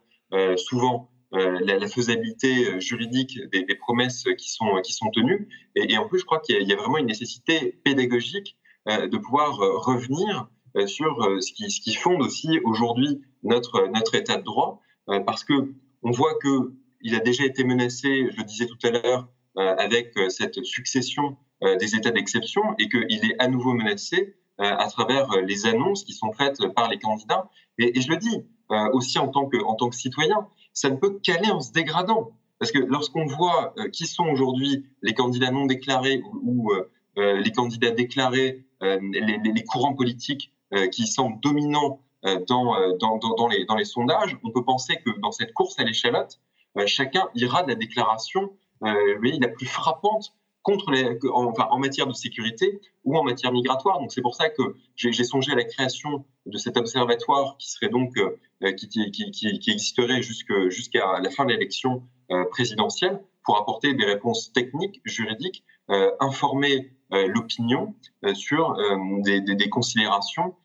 souvent la, faisabilité juridique des, promesses qui sont, qui sont tenues. Et, en plus, je crois qu'il y, a vraiment une nécessité pédagogique de pouvoir revenir sur ce qui, ce qui fonde aussi aujourd'hui notre, notre état de droit, parce que on voit que il a déjà été menacé, je le disais tout à l'heure, avec cette succession des états d'exception et qu'il est à nouveau menacé à travers les annonces qui sont faites par les candidats. Et, et je le dis aussi en tant que, en tant que citoyen, ça ne peut qu'aller en se dégradant. Parce que lorsqu'on voit qui sont aujourd'hui les candidats non déclarés ou, les candidats déclarés, les, courants politiques qui semblent dominants dans, dans les sondages, on peut penser que dans cette course à l'échalote, chacun ira de la déclaration la plus frappante contre les, en, enfin, en matière de sécurité ou en matière migratoire. Donc c'est pour ça que j'ai songé à la création de cet observatoire qui serait donc euh, qui, qui, qui, qui, existerait jusqu'à la fin de l'élection euh, présidentielle pour apporter des réponses techniques, juridiques, euh, informer l'opinion sur des, des, des, considérations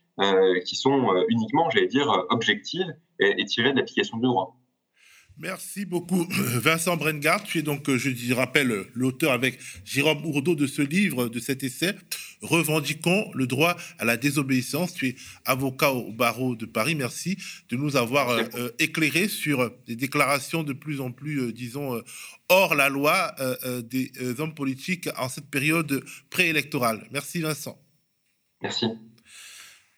qui sont uniquement, j'allais dire, objectives et, et tirées de l'application du droit. Merci beaucoup, [CLEARS THROAT] Vincent Brengard. Tu es donc, je rappelle, l'auteur avec Jérôme Ourdeau de ce livre, de cet essai, Revendiquons le droit à la désobéissance. Tu es avocat au barreau de Paris. Merci de nous avoir euh, euh, éclairé sur des déclarations de plus en plus, euh, disons, hors la loi des hommes politiques en cette période préélectorale. Merci, Vincent. Merci.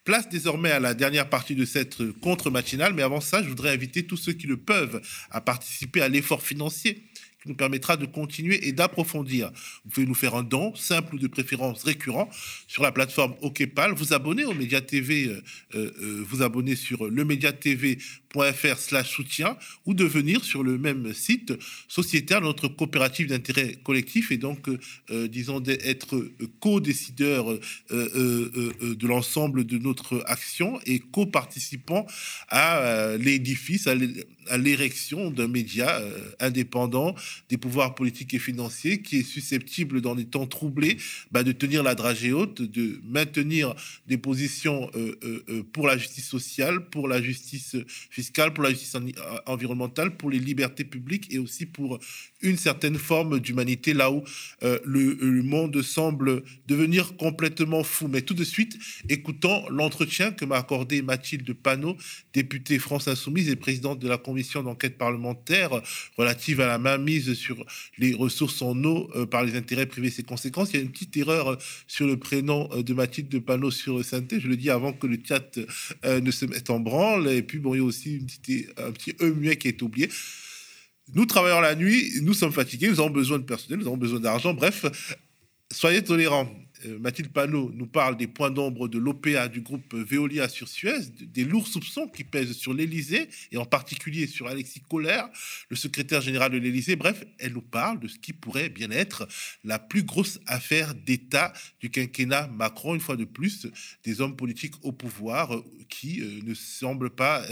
Place désormais à la dernière partie de cette contre-matinale, mais avant ça, je voudrais inviter tous ceux qui le peuvent à participer à l'effort financier qui nous permettra de continuer et d'approfondir. Vous pouvez nous faire un don, simple ou de préférence récurrent, sur la plateforme OKPAL, vous abonner au Média TV, euh, euh, euh, vous abonner sur lemediatv.fr slash soutien ou de venir sur le même site sociétaire, notre coopérative d'intérêt collectif et donc, disons, d'être co-décideur de l'ensemble de notre action et co-participant à l'édifice, à l'érection d'un média indépendant des pouvoirs politiques et financiers qui est susceptible, dans les temps troublés, bah, de tenir la dragée haute, de maintenir des positions euh, euh, euh, pour la justice sociale, pour la justice pour la justice environnementale, pour les libertés publiques et aussi pour une certaine forme d'humanité là où le, monde semble devenir complètement fou. Mais tout de suite, écoutons l'entretien que m'a accordé Mathilde Panot, députée France Insoumise et présidente de la commission d'enquête parlementaire relative à la mainmise sur les ressources en eau euh, par les intérêts privés, ses conséquences. Il y a une petite erreur euh, sur le prénom euh, de Mathilde de Panot sur Synthé. Je le dis avant que le chat ne se mette en branle. Et puis, bon, il y a aussi un petit E muet qui est oublié. Nous travaillons la nuit, nous sommes fatigués, nous avons besoin de personnel, nous avons besoin d'argent. Bref, soyez tolérants. Euh, Mathilde Panot nous parle des points d'ombre de l'OPA du groupe Veolia sur Suez, des lourds soupçons qui pèsent sur l'Élysée et en particulier sur Alexis Kohler, le secrétaire général de l'Élysée. Bref, elle nous parle de ce qui pourrait bien être la plus grosse affaire d'État du quinquennat Macron, une fois de plus, des hommes politiques au pouvoir euh, qui euh, ne semblent pas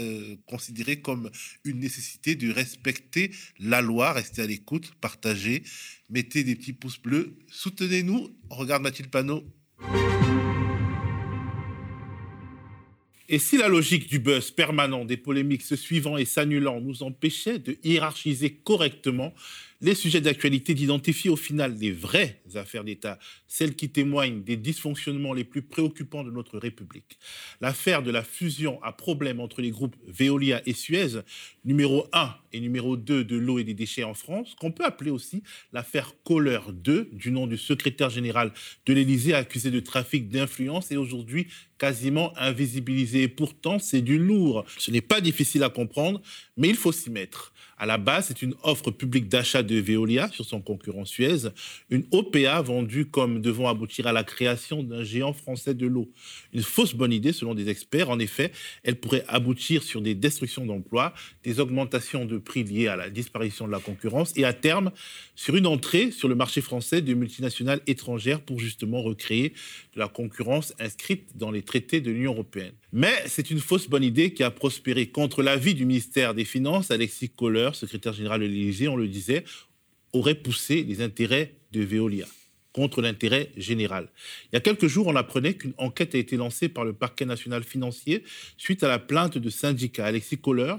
considérer comme une nécessité de respecter la loi. Restez à l'écoute, partagez mettez des petits pouces bleus, soutenez-nous. regarde Mathilde Panot. Et si la logique du buzz permanent, des polémiques se suivant et s'annulant nous empêchait de hiérarchiser correctement les sujets d'actualité, d'identifier au final les vraies affaires d'État, celles qui témoignent des dysfonctionnements les plus préoccupants de notre République. L'affaire de la fusion à problème entre les groupes Veolia et Suez, numéro 1 et numéro 2 de l'eau et des déchets en France, qu'on peut appeler aussi l'affaire Kohler 2, du nom du secrétaire général de l'Élysée accusé de trafic d'influence et aujourd'hui quasiment invisibilisé. Et pourtant, c'est du lourd. Ce n'est pas difficile à comprendre, mais il faut s'y mettre. À la base, c'est une offre publique d'achat de Veolia sur son concurrent Suez, une OPA vendue comme devant aboutir à la création d'un géant français de l'eau. Une fausse bonne idée selon des experts. En effet, elle pourrait aboutir sur des destructions d'emplois, des augmentations de prix liées à la disparition de la concurrence et à terme sur une entrée sur le marché français de multinationales étrangères pour justement recréer de la concurrence inscrite dans les traités de l'Union européenne. Mais c'est une fausse bonne idée qui a prospéré contre l'avis du ministère des Finances. Alexis Kohler, secrétaire général de l'Élysée, on le disait, aurait poussé les intérêts de Veolia contre l'intérêt général. Il y a quelques jours, on apprenait qu'une enquête a été lancée par le parquet national financier suite à la plainte de syndicats. Alexis Kohler,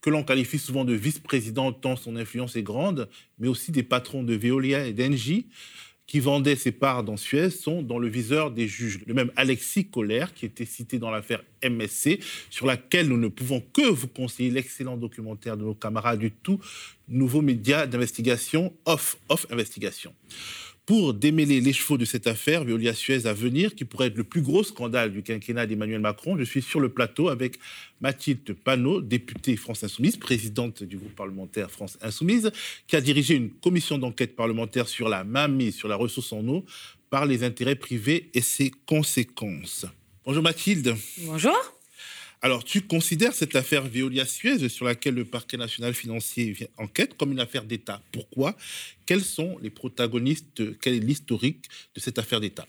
que l'on qualifie souvent de vice-président tant son influence est grande, mais aussi des patrons de Veolia et d'Engie qui vendaient ses parts dans Suez sont dans le viseur des juges. Le même Alexis Collère, qui était cité dans l'affaire MSC, sur laquelle nous ne pouvons que vous conseiller l'excellent documentaire de nos camarades du tout nouveau média d'investigation, Off, Off Investigation pour démêler les chevaux de cette affaire Veolia Suez à venir, qui pourrait être le plus gros scandale du quinquennat d'Emmanuel Macron. Je suis sur le plateau avec Mathilde Panot, députée France Insoumise, présidente du groupe parlementaire France Insoumise, qui a dirigé une commission d'enquête parlementaire sur la mainmise sur la ressource en eau par les intérêts privés et ses conséquences. Bonjour Mathilde. Bonjour. Alors, tu considères cette affaire Veolia-Suez, sur laquelle le parquet national financier enquête, comme une affaire d'État? Pourquoi? Quels sont les protagonistes Quel est l'historique de cette affaire d'État?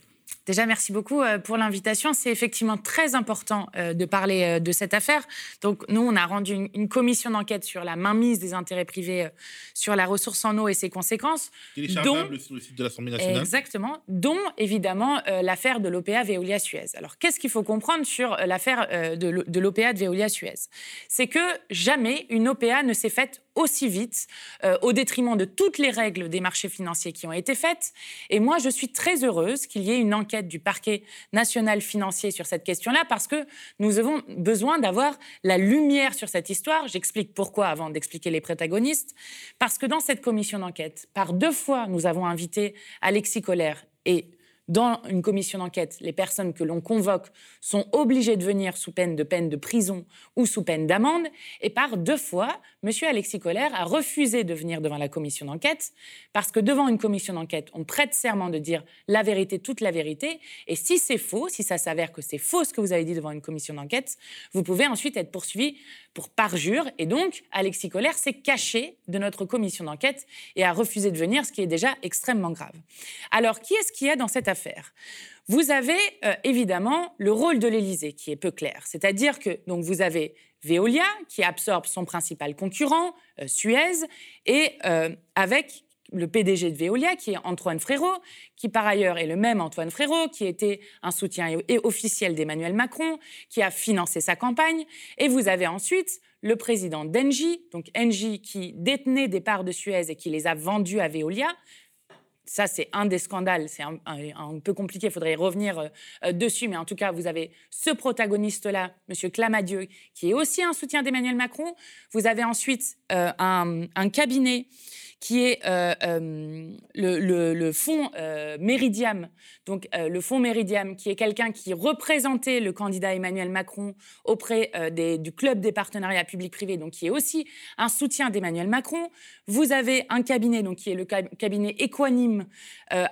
Déjà, merci beaucoup euh, pour l'invitation. C'est effectivement très important euh, de parler euh, de cette affaire. Donc, nous, on a rendu une, commission d'enquête sur la mainmise des intérêts privés sur la ressource en eau et ses conséquences. Téléchargeable sur le site de l'Assemblée nationale. Exactement. Dont, évidemment, l'affaire de l'OPA Veolia-Suez. Alors, qu'est-ce qu'il faut comprendre sur l'affaire de l'OPA de Veolia-Suez C'est que jamais une OPA ne s'est faite aussi vite, euh, au détriment de toutes les règles des marchés financiers qui ont été faites. Et moi, je suis très heureuse qu'il y ait une enquête du parquet national financier sur cette question-là, parce que nous avons besoin d'avoir la lumière sur cette histoire. J'explique pourquoi avant d'expliquer les protagonistes. Parce que dans cette commission d'enquête, par deux fois, nous avons invité Alexis Collère et dans une commission d'enquête, les personnes que l'on convoque sont obligées de venir sous peine de peine de prison ou sous peine d'amende. Et par deux fois, M. Alexis Collère a refusé de venir devant la commission d'enquête parce que devant une commission d'enquête, on prête serment de dire la vérité, toute la vérité. Et si c'est faux, si ça s'avère que c'est faux ce que vous avez dit devant une commission d'enquête, vous pouvez ensuite être poursuivi pour parjure. Et donc, Alexis Collère s'est caché de notre commission d'enquête et a refusé de venir, ce qui est déjà extrêmement grave. Alors, qui est-ce qu'il y a dans cette affaire? Vous avez euh, évidemment le rôle de l'Élysée qui est peu clair, c'est-à-dire que donc vous avez Veolia qui absorbe son principal concurrent euh, Suez et euh, avec le PDG de Veolia, qui est Antoine Frérot, qui par ailleurs est le même Antoine Frérot, qui était un soutien officiel d'Emmanuel Macron, qui a financé sa campagne. Et vous avez ensuite le président d'Engie, donc Engie qui détenait des parts de Suez et qui les a vendues à Veolia. Ça, c'est un des scandales. C'est un, peu compliqué, il faudrait y revenir euh, euh, dessus. Mais en tout cas, vous avez ce protagoniste-là, M. Clamadieu, qui est aussi un soutien d'Emmanuel Macron. Vous avez ensuite euh, un, cabinet qui est euh, euh, le, fonds euh, Méridiam. Donc, le fonds Méridiam, qui est quelqu'un qui représentait le candidat Emmanuel Macron auprès du club des partenariats publics-privés, donc qui est aussi un soutien d'Emmanuel Macron. Vous avez un cabinet, donc qui est le cabinet Equanime,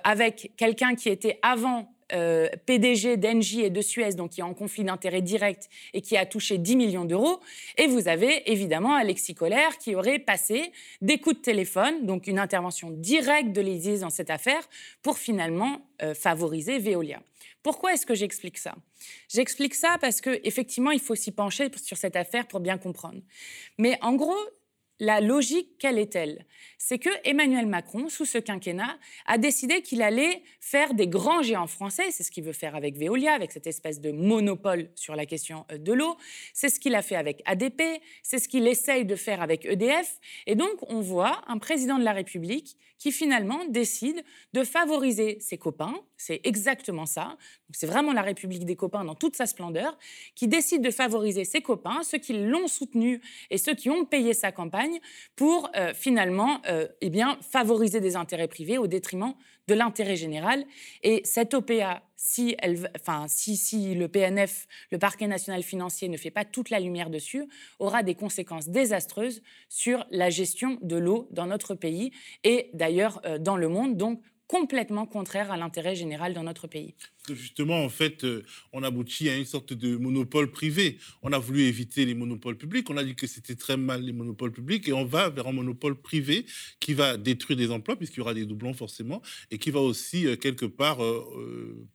avec quelqu'un qui était avant euh, PDG d'Engie et de Suez, donc qui est en conflit d'intérêts direct et qui a touché 10 millions d'euros. Et vous avez évidemment Alexis Collère qui aurait passé des coups de téléphone, donc une intervention directe de l'Élysée dans cette affaire pour finalement euh, favoriser Veolia. Pourquoi est-ce que j'explique ça? J'explique ça parce que effectivement, il faut s'y pencher sur cette affaire pour bien comprendre. Mais en gros, la logique, quelle est-elle C'est que Emmanuel Macron, sous ce quinquennat, a décidé qu'il allait faire des grands géants français. C'est ce qu'il veut faire avec Veolia, avec cette espèce de monopole sur la question euh, de l'eau. C'est ce qu'il a fait avec ADP. C'est ce qu'il essaye de faire avec EDF. Et donc, on voit un président de la République qui finalement décide de favoriser ses copains. C'est exactement ça. C'est vraiment la République des copains dans toute sa splendeur, qui décide de favoriser ses copains, ceux qui l'ont soutenu et ceux qui ont payé sa campagne pour euh, finalement euh, eh bien, favoriser des intérêts privés au détriment de l'intérêt général. Et cette OPA, si, elle, enfin, si, si le PNF, le parquet national financier, ne fait pas toute la lumière dessus, aura des conséquences désastreuses sur la gestion de l'eau dans notre pays et d'ailleurs euh, dans le monde. Donc, complètement contraire à l'intérêt général dans notre pays. Justement, en fait, euh, on aboutit à une sorte de monopole privé. On a voulu éviter les monopoles publics. On a dit que c'était très mal les monopoles publics et on va vers un monopole privé qui va détruire des emplois puisqu'il y aura des doublons forcément et qui va aussi euh, quelque part euh,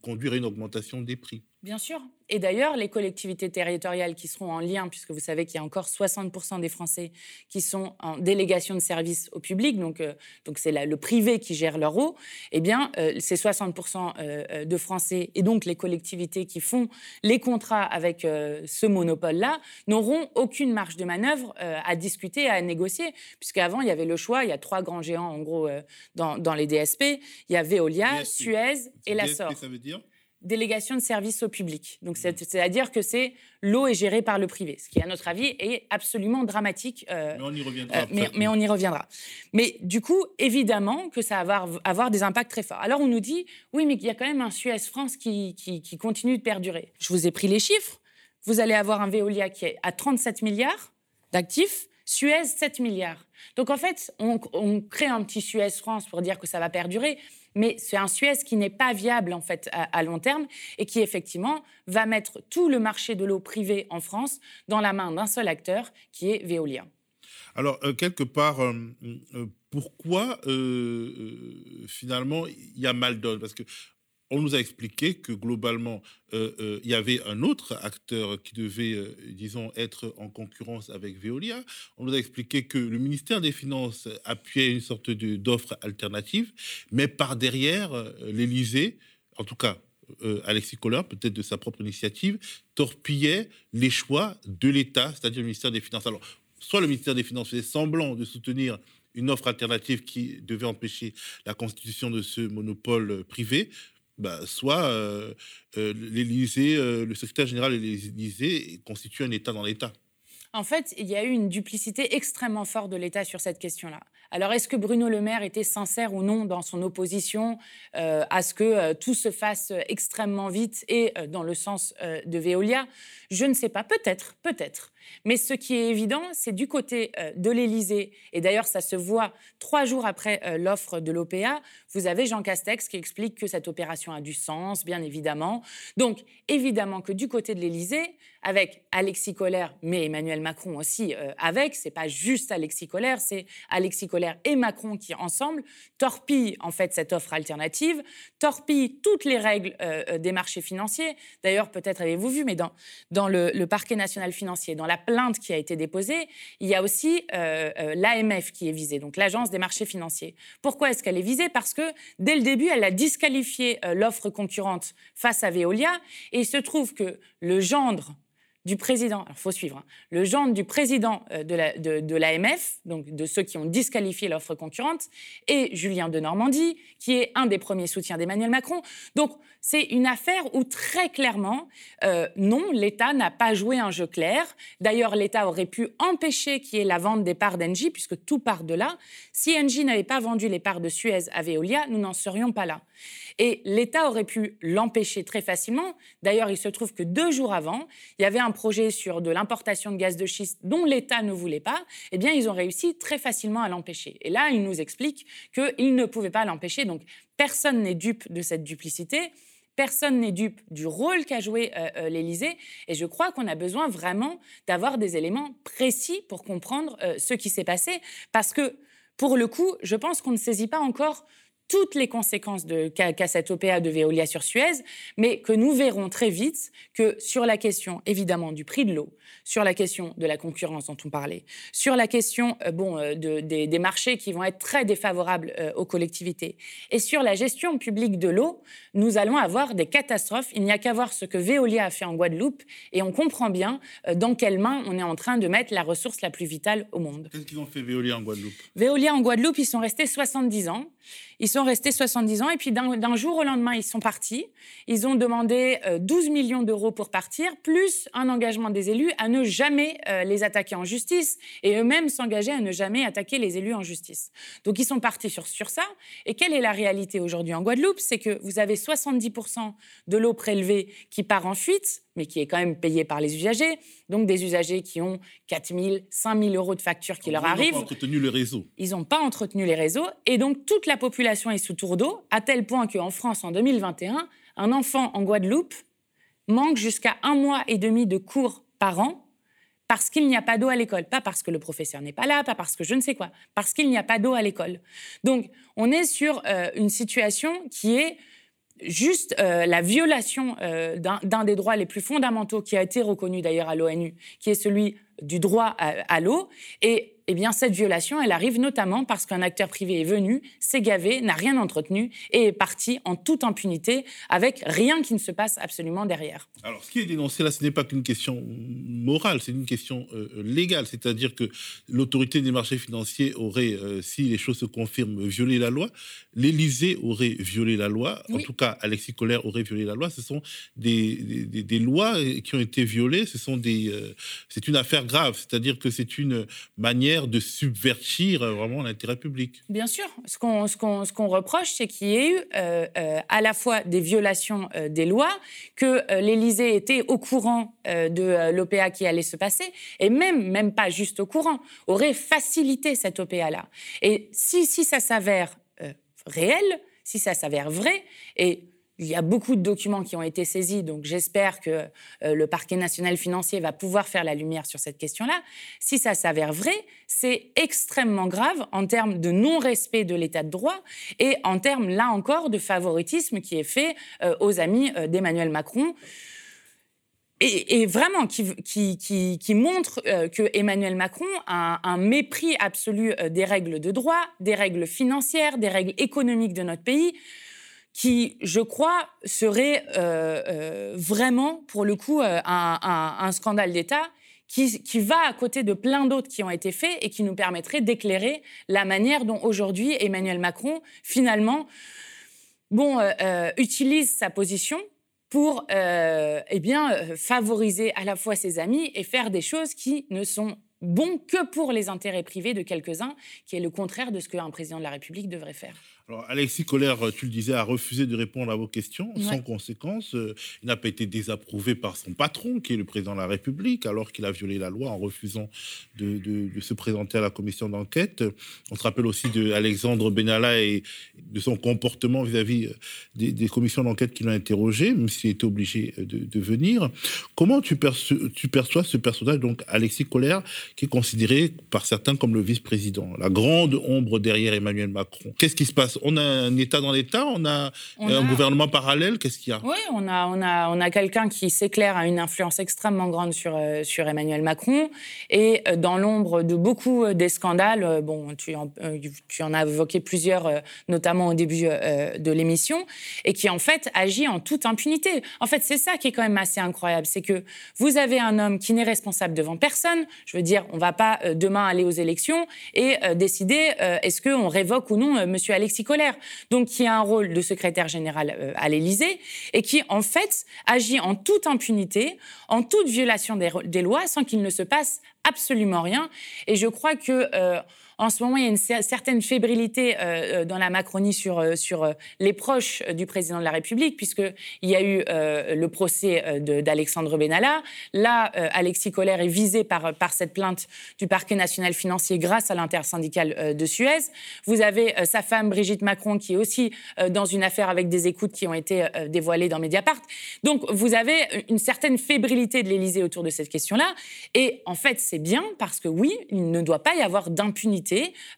conduire à une augmentation des prix. Bien sûr. Et d'ailleurs, les collectivités territoriales qui seront en lien, puisque vous savez qu'il y a encore 60% des Français qui sont en délégation de service au public, donc euh, donc c'est le privé qui gère leur eau, eh bien, euh, ces 60% euh, de Français et donc les collectivités qui font les contrats avec ce monopole-là n'auront aucune marge de manœuvre à discuter, à négocier, puisqu'avant, il y avait le choix, il y a trois grands géants, en gros, dans, dans les DSP, il y a Veolia, Suez et la SOR. Ça veut dire délégation de service au public. Donc, c'est-à-dire que c'est l'eau est gérée par le privé, ce qui, à notre avis, est absolument dramatique. Euh, mais on y reviendra. Euh, mais, on y reviendra. Mais du coup, évidemment que ça va avoir, des impacts très forts. Alors, on nous dit, oui, mais il y a quand même un Suez France qui, qui continue de perdurer. Je vous ai pris les chiffres. Vous allez avoir un Veolia qui est à 37 milliards d'actifs, Suez 7 milliards. Donc en fait, on, on, crée un petit Suez France pour dire que ça va perdurer, mais c'est un Suez qui n'est pas viable en fait à, long terme et qui effectivement va mettre tout le marché de l'eau privée en France dans la main d'un seul acteur qui est Veolia. Alors euh, quelque part, euh, euh, pourquoi finalement il y a mal donne Parce que on nous a expliqué que globalement, euh, euh, il y avait un autre acteur qui devait, euh, disons, être en concurrence avec Veolia. On nous a expliqué que le ministère des Finances appuyait une sorte d'offre alternative, mais par derrière, l'Élysée, en tout cas Alexis Kohler, peut-être de sa propre initiative, torpillait les choix de l'État, c'est-à-dire le ministère des Finances. Alors, soit le ministère des Finances faisait semblant de soutenir une offre alternative qui devait empêcher la constitution de ce monopole privé, bah, soit euh, le secrétaire général de l'Élysée constitue un État dans l'État. En fait, il y a eu une duplicité extrêmement forte de l'État sur cette question-là. Alors, est-ce que Bruno Le Maire était sincère ou non dans son opposition à ce que tout se fasse extrêmement vite et dans le sens de Veolia? Je ne sais pas. Peut-être, peut-être. Mais ce qui est évident, c'est du côté euh, de l'Élysée, et d'ailleurs ça se voit trois jours après euh, l'offre de l'OPA, vous avez Jean Castex qui explique que cette opération a du sens, bien évidemment. Donc évidemment que du côté de l'Élysée, avec Alexis Collère, mais Emmanuel Macron aussi euh, avec, c'est pas juste Alexis Collère, c'est Alexis Collère et Macron qui ensemble torpillent en fait cette offre alternative, torpillent toutes les règles des marchés financiers. D'ailleurs, peut-être avez-vous vu, mais dans, le, parquet national financier, dans la plainte qui a été déposée, il y a aussi euh, euh, l'AMF qui est visée, donc l'Agence des marchés financiers. Pourquoi est-ce qu'elle est visée? Parce que dès le début, elle a disqualifié euh, l'offre concurrente face à Veolia, et il se trouve que le gendre du président, il faut suivre, hein, le gendre du président de l'AMF, donc de ceux qui ont disqualifié l'offre concurrente, et Julien de Normandie, qui est un des premiers soutiens d'Emmanuel Macron. Donc c'est une affaire où très clairement, euh, non, l'État n'a pas joué un jeu clair. D'ailleurs, l'État aurait pu empêcher qu'il y ait la vente des parts d'Engie, puisque tout part de là. Si Engie n'avait pas vendu les parts de Suez à Veolia, nous n'en serions pas là. Et l'État aurait pu l'empêcher très facilement. D'ailleurs, il se trouve que deux jours avant, il y avait un projet sur de l'importation de gaz de schiste dont l'État ne voulait pas. Eh bien, ils ont réussi très facilement à l'empêcher. Et là, ils nous expliquent qu'ils ne pouvaient pas l'empêcher. Donc, personne n'est dupe de cette duplicité. Personne n'est dupe du rôle qu'a joué euh, euh, l'Élysée. Et je crois qu'on a besoin vraiment d'avoir des éléments précis pour comprendre euh, ce qui s'est passé. Parce que, pour le coup, je pense qu'on ne saisit pas encore toutes les conséquences qu'a cette OPA de Veolia sur Suez, mais que nous verrons très vite que sur la question évidemment du prix de l'eau, sur la question de la concurrence dont on parlait, sur la question euh, bon, euh, des, marchés qui vont être très défavorables euh, aux collectivités, et sur la gestion publique de l'eau, nous allons avoir des catastrophes. Il n'y a qu'à voir ce que Veolia a fait en Guadeloupe, et on comprend bien dans quelles mains on est en train de mettre la ressource la plus vitale au monde. Qu'est-ce qu'ils ont fait Veolia en Guadeloupe? Veolia en Guadeloupe, ils sont restés 70 ans. Ils sont restés 70 ans et puis d'un jour au lendemain, ils sont partis. Ils ont demandé 12 euh, millions d'euros pour partir, plus un engagement des élus à ne jamais euh, les attaquer en justice et eux-mêmes s'engager à ne jamais attaquer les élus en justice. Donc ils sont partis sur, sur ça. Et quelle est la réalité aujourd'hui en Guadeloupe? C'est que vous avez 70% de l'eau prélevée qui part en fuite mais qui est quand même payé par les usagers. Donc des usagers qui ont 4 000, 5 000 euros de factures qui leur arrivent. Ils n'ont pas entretenu le réseau. Ils n'ont pas entretenu les réseaux. Et donc toute la population est sous tour d'eau, à tel point qu'en France, en 2021, un enfant en Guadeloupe manque jusqu'à un mois et demi de cours par an parce qu'il n'y a pas d'eau à l'école. Pas parce que le professeur n'est pas là, pas parce que je ne sais quoi, parce qu'il n'y a pas d'eau à l'école. Donc on est sur euh, une situation qui est juste la violation d'un des droits les plus fondamentaux qui a été reconnu d'ailleurs à l'ONU, qui est celui du droit à, l'eau. Et eh bien, cette violation, elle arrive notamment parce qu'un acteur privé est venu, s'est gavé, n'a rien entretenu et est parti en toute impunité avec rien qui ne se passe absolument derrière. Alors, ce qui est dénoncé là, ce n'est pas qu'une question morale, c'est une question euh, légale. C'est-à-dire que l'autorité des marchés financiers aurait, euh, si les choses se confirment, violé la loi. L'Élysée aurait violé la loi. En tout cas, Alexis Collère aurait violé la loi. Ce sont des, des, lois qui ont été violées. Ce sont des, euh, c'est une affaire grave. C'est-à-dire que c'est une manière de subvertir vraiment l'intérêt public. Bien sûr. Ce qu'on ce qu'on ce qu'on reproche, c'est qu'il y ait eu euh, euh, à la fois des violations euh, des lois, que l'Élysée était au courant de l'OPA qui allait se passer, et même même pas juste au courant, aurait facilité cette OPA-là. Et si si ça s'avère réel, si ça s'avère vrai, et il y a beaucoup de documents qui ont été saisis, donc j'espère que euh, le parquet national financier va pouvoir faire la lumière sur cette question-là. Si ça s'avère vrai, c'est extrêmement grave en termes de non-respect de l'état de droit et en termes, là encore, de favoritisme qui est fait euh, aux amis euh, d'Emmanuel Macron. Et, vraiment qui, montre que Emmanuel Macron a un, mépris absolu des règles de droit, des règles financières, des règles économiques de notre pays qui, je crois, serait euh, euh, vraiment, pour le coup, euh, un, scandale d'État qui, va à côté de plein d'autres qui ont été faits et qui nous permettrait d'éclairer la manière dont aujourd'hui Emmanuel Macron, finalement, bon, utilise sa position pour eh bien, favoriser à la fois ses amis et faire des choses qui ne sont bons que pour les intérêts privés de quelques-uns, qui est le contraire de ce qu'un président de la République devrait faire. Alors, Alexis Collère, tu le disais, a refusé de répondre à vos questions sans conséquence. Euh, il n'a pas été désapprouvé par son patron, qui est le président de la République, alors qu'il a violé la loi en refusant de, se présenter à la commission d'enquête. On se rappelle aussi de Alexandre Benalla et de son comportement vis-à-vis euh, des, commissions d'enquête qui l'ont interrogé, même s'il était obligé euh, de, venir. Comment tu, tu perçois ce personnage, donc Alexis Collère, qui est considéré par certains comme le vice-président, la grande ombre derrière Emmanuel Macron Qu'est-ce qui se passe on a un État dans l'État, on a un gouvernement parallèle, qu'est-ce qu'il y a? Oui, on a, on a, on a quelqu'un qui s'éclaire à une influence extrêmement grande sur, euh, sur Emmanuel Macron et euh, dans l'ombre de beaucoup euh, des scandales, bon, tu en, tu en as évoqué plusieurs, notamment au début de l'émission, et qui en fait agit en toute impunité. En fait, c'est ça qui est quand même assez incroyable, c'est que vous avez un homme qui n'est responsable devant personne. Je veux dire, on ne va pas demain aller aux élections et décider est-ce qu'on révoque ou non Monsieur Alexis donc qui a un rôle de secrétaire général euh, à l'Élysée et qui, en fait, agit en toute impunité, en toute violation des, lois, sans qu'il ne se passe absolument rien. Et je crois que euh, en ce moment, il y a une certaine fébrilité euh, euh, dans la Macronie sur, euh, sur les proches du président de la République, puisqu'il y a eu le procès d'Alexandre Benalla. Là, Alexis Collère est visé par, par cette plainte du parquet national financier grâce à l'intersyndicale de Suez. Vous avez sa femme, Brigitte Macron, qui est aussi dans une affaire avec des écoutes qui ont été dévoilées dans Mediapart. Donc, vous avez une certaine fébrilité de l'Élysée autour de cette question-là. Et en fait, c'est bien parce que oui, il ne doit pas y avoir d'impunité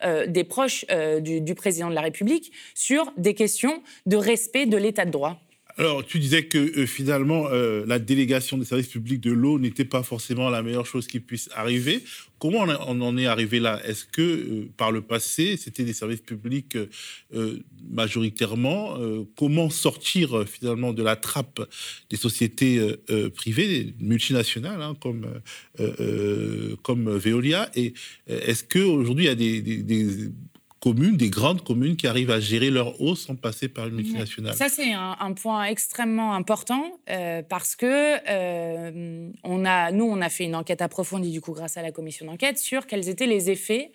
euh, des proches euh, du, président de la République sur des questions de respect de l'état de droit. Alors, tu disais que euh, finalement, la délégation des services publics de l'eau n'était pas forcément la meilleure chose qui puisse arriver. Comment on, en est arrivé là? Est-ce que par le passé, c'était des services publics majoritairement Comment sortir finalement de la trappe des sociétés privées, multinationales, hein, comme, comme Veolia? Et est-ce qu'aujourd'hui, il y a des communes, des grandes communes qui arrivent à gérer leur eau sans passer par une multinationale. Ça, c'est un, point extrêmement important euh, parce que euh, on a, nous, on a fait une enquête approfondie, du coup, grâce à la commission d'enquête, sur quels étaient les effets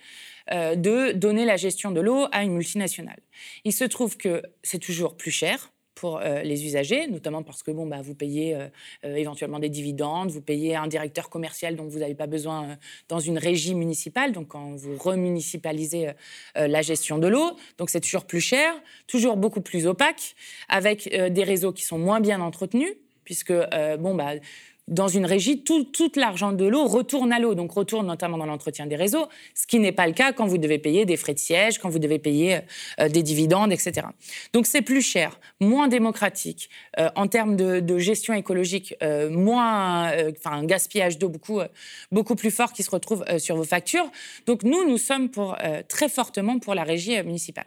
euh, de donner la gestion de l'eau à une multinationale. Il se trouve que c'est toujours plus cher pour euh, les usagers, notamment parce que bon, bah, vous payez euh, euh, éventuellement des dividendes, vous payez un directeur commercial dont vous n'avez pas besoin dans une régie municipale, donc quand vous remunicipalisez la gestion de l'eau, donc c'est toujours plus cher, toujours beaucoup plus opaque, avec des réseaux qui sont moins bien entretenus, puisque bon, bah, dans une régie, tout, l'argent de l'eau retourne à l'eau, donc retourne notamment dans l'entretien des réseaux, ce qui n'est pas le cas quand vous devez payer des frais de siège, quand vous devez payer euh, des dividendes, etc. Donc c'est plus cher, moins démocratique, euh, en termes de, gestion écologique, euh, moins, enfin un gaspillage d'eau beaucoup, beaucoup plus fort qui se retrouve sur vos factures. Donc nous, nous sommes pour, très fortement pour la régie municipale.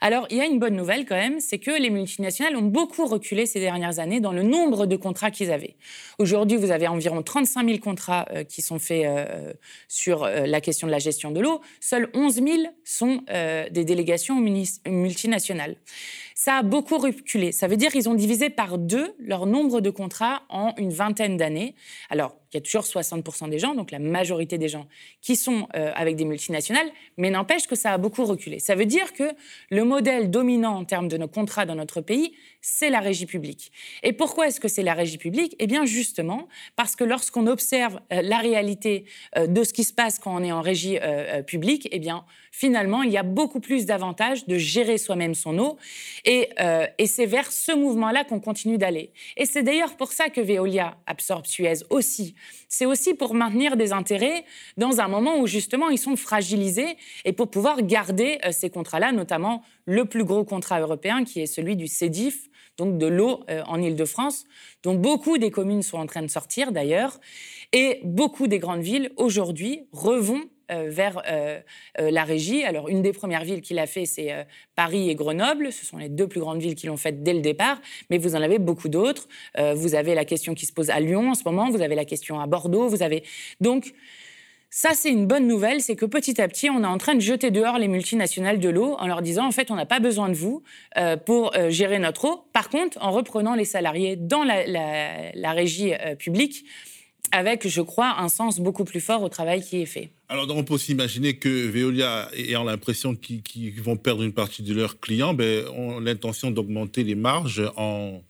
Alors il y a une bonne nouvelle quand même, c'est que les multinationales ont beaucoup reculé ces dernières années dans le nombre de contrats qu'ils avaient. Aujourd'hui, vous avez environ 35 000 contrats euh, qui sont faits euh, sur euh, la question de la gestion de l'eau. Seuls 11 000 sont des délégations multinationales. Ça a beaucoup reculé. Ça veut dire qu'ils ont divisé par deux leur nombre de contrats en une vingtaine d'années. Alors, il y a toujours 60% des gens, donc la majorité des gens, qui sont avec des multinationales, mais n'empêche que ça a beaucoup reculé. Ça veut dire que le modèle dominant en termes de nos contrats dans notre pays, c'est la régie publique. Et pourquoi est-ce que c'est la régie publique? Eh bien justement parce que lorsqu'on observe euh, la réalité euh, de ce qui se passe quand on est en régie euh, publique, eh bien finalement il y a beaucoup plus d'avantages de gérer soi-même son eau. Et, et c'est vers ce mouvement-là qu'on continue d'aller. Et c'est d'ailleurs pour ça que Veolia absorbe Suez aussi. C'est aussi pour maintenir des intérêts dans un moment où justement ils sont fragilisés et pour pouvoir garder ces contrats-là, notamment le plus gros contrat européen qui est celui du CEDIF, donc de l'eau euh, en Ile-de-France, dont beaucoup des communes sont en train de sortir d'ailleurs, et beaucoup des grandes villes aujourd'hui revont euh, vers euh, la régie. Alors, une des premières villes qui l'a fait, c'est Paris et Grenoble. Ce sont les deux plus grandes villes qui l'ont fait dès le départ, mais vous en avez beaucoup d'autres. vous avez la question qui se pose à Lyon en ce moment, vous avez la question à Bordeaux, vous avez... Donc, ça, c'est une bonne nouvelle, c'est que petit à petit, on est en train de jeter dehors les multinationales de l'eau en leur disant, en fait, on n'a pas besoin de vous euh, pour euh, gérer notre eau. Par contre, en reprenant les salariés dans la, régie euh, publique, avec, je crois, un sens beaucoup plus fort au travail qui est fait. Alors, on peut aussi imaginer que Veolia, ayant l'impression qu'ils vont perdre une partie de leurs clients, ben, ont l'intention d'augmenter les marges en,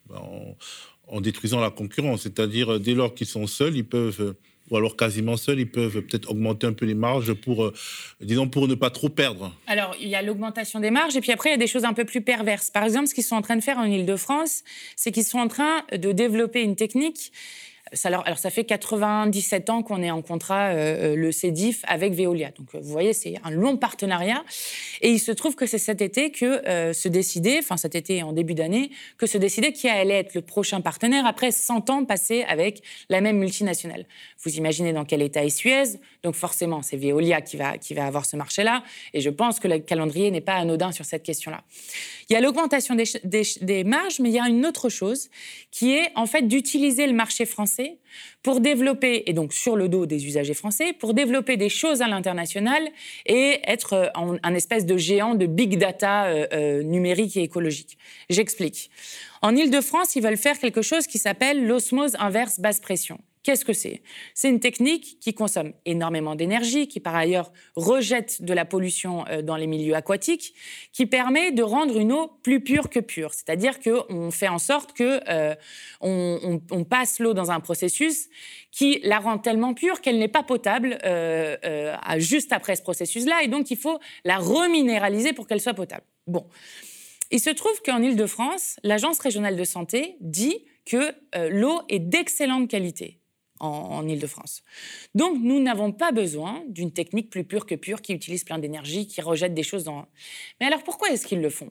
en détruisant la concurrence. C'est-à-dire, dès lors qu'ils sont seuls, ils peuvent ou alors quasiment seuls, ils peuvent peut-être augmenter un peu les marges pour, euh, disons, pour ne pas trop perdre. Alors, il y a l'augmentation des marges, et puis après, il y a des choses un peu plus perverses. Par exemple, ce qu'ils sont en train de faire en Ile-de-France, c'est qu'ils sont en train de développer une technique alors, ça fait 97 ans qu'on est en contrat, euh, euh, le CEDIF, avec Veolia. Donc, euh, vous voyez, c'est un long partenariat. Et il se trouve que c'est cet été que se décidait, enfin cet été en début d'année, que se décidait qui allait être le prochain partenaire après 100 ans passés avec la même multinationale. Vous imaginez dans quel état est Suez. Donc, forcément, c'est Veolia qui va, qui va avoir ce marché-là. Et je pense que le calendrier n'est pas anodin sur cette question-là. Il y a l'augmentation des, des marges, mais il y a une autre chose qui est en fait d'utiliser le marché français pour développer, et donc sur le dos des usagers français, pour développer des choses à l'international et être euh, un espèce de géant de big data euh, euh, numérique et écologique. J'explique. En Ile-de-France, ils veulent faire quelque chose qui s'appelle l'osmose inverse basse pression. Qu'est-ce que c'est? C'est une technique qui consomme énormément d'énergie, qui par ailleurs rejette de la pollution euh, dans les milieux aquatiques, qui permet de rendre une eau plus pure que pure. C'est-à-dire qu'on fait en sorte que euh, on, passe l'eau dans un processus qui la rend tellement pure qu'elle n'est pas potable euh, juste après ce processus-là, et donc il faut la reminéraliser pour qu'elle soit potable. Bon. Il se trouve qu'en Ile-de-France, l'Agence régionale de santé dit que l'eau est d'excellente qualité en, Ile-de-France. Donc, nous n'avons pas besoin d'une technique plus pure que pure qui utilise plein d'énergie, qui rejette des choses dans. Mais alors, pourquoi est-ce qu'ils le font?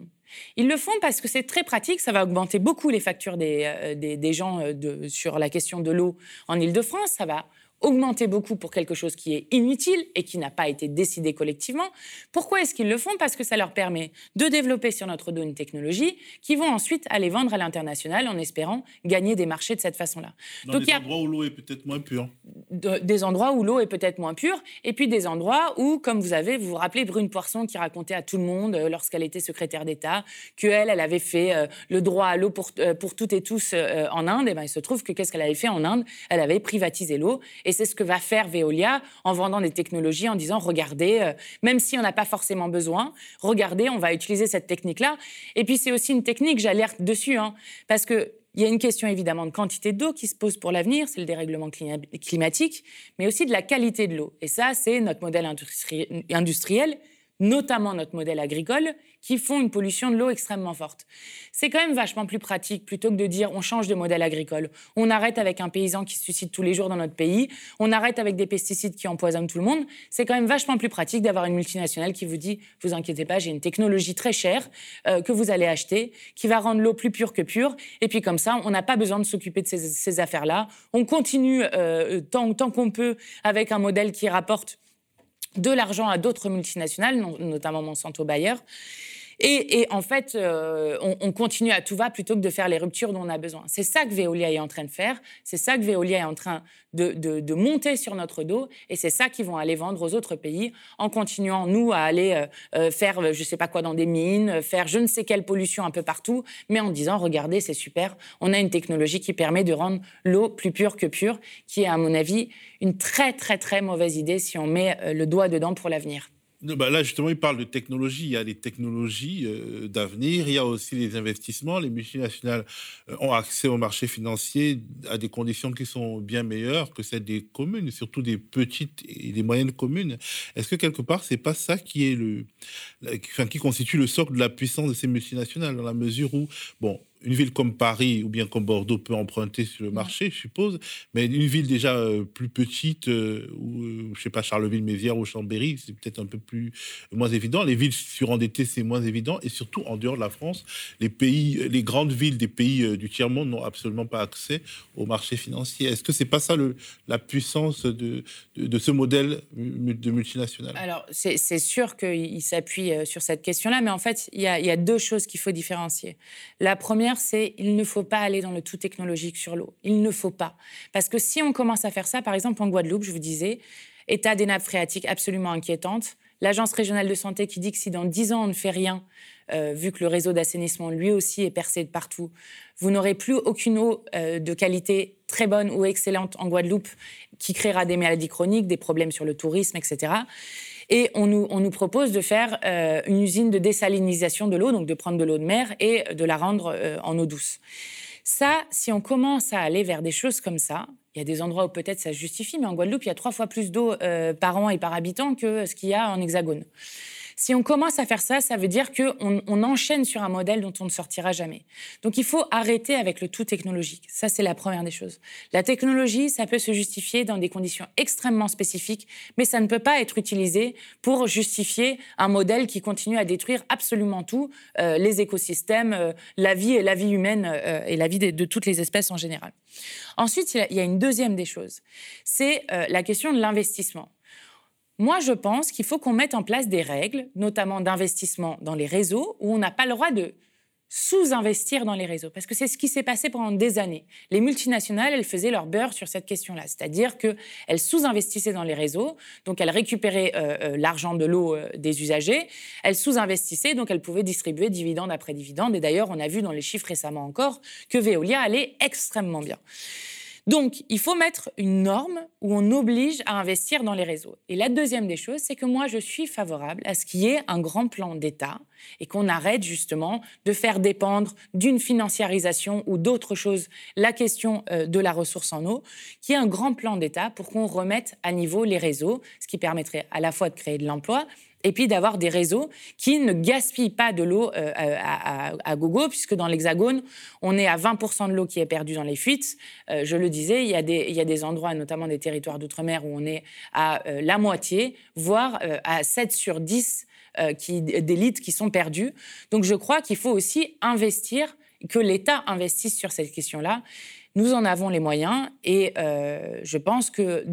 Ils le font parce que c'est très pratique, ça va augmenter beaucoup les factures des, euh, des, gens euh, sur la question de l'eau en Ile-de-France, ça va augmenter beaucoup pour quelque chose qui est inutile et qui n'a pas été décidé collectivement. Pourquoi est-ce qu'ils le font? Parce que ça leur permet de développer sur notre dos une technologie qui vont ensuite aller vendre à l'international en espérant gagner des marchés de cette façon-là. Dans des endroits où l'eau est peut-être moins pure. des endroits où l'eau est peut-être moins pure et puis des endroits où, comme vous avez, vous vous rappelez Brune Poisson qui racontait à tout le monde euh, lorsqu'elle était secrétaire d'État qu'elle, elle avait fait euh, le droit à l'eau pour, euh, pour toutes et tous en Inde. Et ben, il se trouve que qu'est-ce qu'elle avait fait en Inde? Elle avait privatisé l'eau et c'est ce que va faire Veolia en vendant des technologies, en disant, regardez, euh, même si on n'a pas forcément besoin, regardez, on va utiliser cette technique-là. Et puis c'est aussi une technique, j'alerte dessus, hein, parce que il y a une question évidemment de quantité d'eau qui se pose pour l'avenir, c'est le dérèglement climatique, mais aussi de la qualité de l'eau. Et ça, c'est notre modèle industriel notamment notre modèle agricole, qui font une pollution de l'eau extrêmement forte. C'est quand même vachement plus pratique plutôt que de dire on change de modèle agricole. On arrête avec un paysan qui se suicide tous les jours dans notre pays, on arrête avec des pesticides qui empoisonnent tout le monde. C'est quand même vachement plus pratique d'avoir une multinationale qui vous dit vous inquiétez pas, j'ai une technologie très chère euh, que vous allez acheter, qui va rendre l'eau plus pure que pure. Et puis comme ça, on n'a pas besoin de s'occuper de ces, affaires-là. On continue euh, tant, tant qu'on peut avec un modèle qui rapporte de l'argent à d'autres multinationales, notamment Monsanto Bayer. Et, en fait, euh, on, continue à tout va plutôt que de faire les ruptures dont on a besoin. C'est ça que Veolia est en train de faire. C'est ça que Veolia est en train de, monter sur notre dos. Et c'est ça qu'ils vont aller vendre aux autres pays en continuant, nous, à aller euh, euh, faire je ne sais pas quoi dans des mines, faire je ne sais quelle pollution un peu partout, mais en disant, regardez, c'est super, on a une technologie qui permet de rendre l'eau plus pure que pure, qui est, à mon avis, une très, très, très mauvaise idée si on met le doigt dedans pour l'avenir. Bah là, justement, il parle de technologie. Il y a les technologies euh, d'avenir, il y a aussi les investissements. Les multinationales euh, ont accès au marché financier à des conditions qui sont bien meilleures que celles des communes, surtout des petites et des moyennes communes. Est-ce que quelque part, c'est pas ça qui est le, enfin, qui constitue le socle de la puissance de ces multinationales, dans la mesure où, bon, une ville comme Paris ou bien comme Bordeaux peut emprunter sur le marché, je suppose, mais une ville déjà euh, plus petite, euh, ou euh, je sais pas, Charleville-Mézières ou Chambéry, c'est peut-être un peu plus moins évident. Les villes surendettées, c'est moins évident, et surtout en dehors de la France, les pays, les grandes villes des pays du tiers monde n'ont absolument pas accès au marché financier. Est-ce que c'est pas ça le, la puissance de, de, ce modèle de multinational? Alors c'est sûr qu'il s'appuie sur cette question-là, mais en fait il y y a deux choses qu'il faut différencier. La première c'est il ne faut pas aller dans le tout technologique sur l'eau. Il ne faut pas. Parce que si on commence à faire ça, par exemple en Guadeloupe, je vous disais, état des nappes phréatiques absolument inquiétante, l'Agence régionale de santé qui dit que si dans 10 ans on ne fait rien, euh, vu que le réseau d'assainissement lui aussi est percé de partout, vous n'aurez plus aucune eau euh, de qualité très bonne ou excellente en Guadeloupe qui créera des maladies chroniques, des problèmes sur le tourisme, etc. Et on nous, propose de faire euh, une usine de désalinisation de l'eau, donc de prendre de l'eau de mer et de la rendre euh, en eau douce. Ça, si on commence à aller vers des choses comme ça, il y a des endroits où peut-être ça se justifie, mais en Guadeloupe, il y a trois fois plus d'eau euh, par an et par habitant que ce qu'il y a en Hexagone. Si on commence à faire ça, ça veut dire qu'on on enchaîne sur un modèle dont on ne sortira jamais. Donc il faut arrêter avec le tout technologique. Ça, c'est la première des choses. La technologie, ça peut se justifier dans des conditions extrêmement spécifiques, mais ça ne peut pas être utilisé pour justifier un modèle qui continue à détruire absolument tout, euh, les écosystèmes, euh, la vie et la vie humaine euh, et la vie de, de, toutes les espèces en général. Ensuite, il y a une deuxième des choses, c'est la question de l'investissement. Moi, je pense qu'il faut qu'on mette en place des règles, notamment d'investissement dans les réseaux, où on n'a pas le droit de sous-investir dans les réseaux. Parce que c'est ce qui s'est passé pendant des années. Les multinationales, elles faisaient leur beurre sur cette question-là. C'est-à-dire qu'elles sous-investissaient dans les réseaux, donc elles récupéraient euh, euh, l'argent de l'eau euh, des usagers, elles sous-investissaient, donc elles pouvaient distribuer dividende après dividende. Et d'ailleurs, on a vu dans les chiffres récemment encore que Veolia allait extrêmement bien. Donc, il faut mettre une norme où on oblige à investir dans les réseaux. Et la deuxième des choses, c'est que moi, je suis favorable à ce qu'il y ait un grand plan d'État et qu'on arrête justement de faire dépendre d'une financiarisation ou d'autres choses la question euh, de la ressource en eau, qu'il y ait un grand plan d'État pour qu'on remette à niveau les réseaux, ce qui permettrait à la fois de créer de l'emploi, et puis d'avoir des réseaux qui ne gaspillent pas de l'eau euh, à, gogo, puisque dans l'Hexagone, on est à 20% de l'eau qui est perdue dans les fuites. Euh, je le disais, il y, a des, endroits, notamment des territoires d'outre-mer, où on est à euh, la moitié, voire à 7 sur 10 qui, des litres qui sont perdus. Donc je crois qu'il faut aussi investir, que l'État investisse sur cette question-là. Nous en avons les moyens et je pense que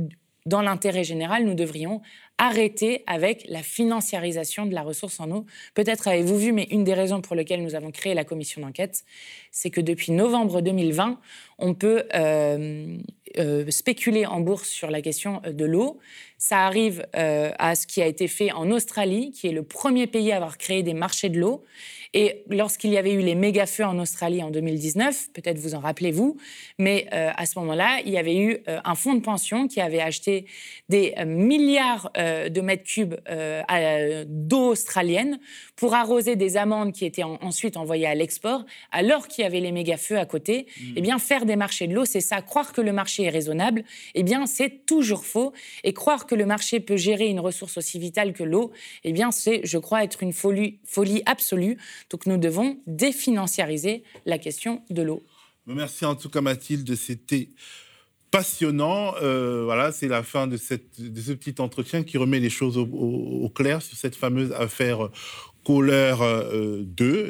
dans l'intérêt général, nous devrions arrêter avec la financiarisation de la ressource en eau. Peut-être avez-vous vu, mais une des raisons pour lesquelles nous avons créé la commission d'enquête, c'est que depuis novembre 2020, on peut euh, euh, spéculer en bourse sur la question euh, de l'eau. Ça arrive à ce qui a été fait en Australie, qui est le premier pays à avoir créé des marchés de l'eau. Et lorsqu'il y avait eu les méga feux en Australie en 2019, peut-être vous en rappelez-vous, mais euh, à ce moment-là, il y avait eu euh, un fonds de pension qui avait acheté des euh, milliards de mètres cubes d'eau australienne pour arroser des amandes qui étaient ensuite envoyées à l'export, alors qu'il y avait les méga feux à côté. Mmh. Eh bien, faire des marchés de l'eau, c'est ça. Croire que le marché est raisonnable, eh bien, c'est toujours faux. Et croire que que le marché peut gérer une ressource aussi vitale que l'eau, eh bien, c'est, je crois, être une folie, folie absolue. Donc, nous devons définanciariser la question de l'eau. Merci en tout cas, Mathilde. C'était passionnant. Euh, voilà, c'est la fin de, cette, de ce petit entretien qui remet les choses au, clair sur cette fameuse affaire Kohler 2, euh,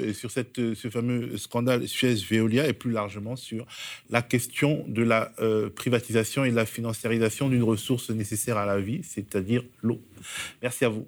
euh, sur cette, euh, ce fameux scandale Suez-Veolia et plus largement sur la question de la privatisation et de la financiarisation d'une ressource nécessaire à la vie, c'est-à-dire l'eau. Merci à vous.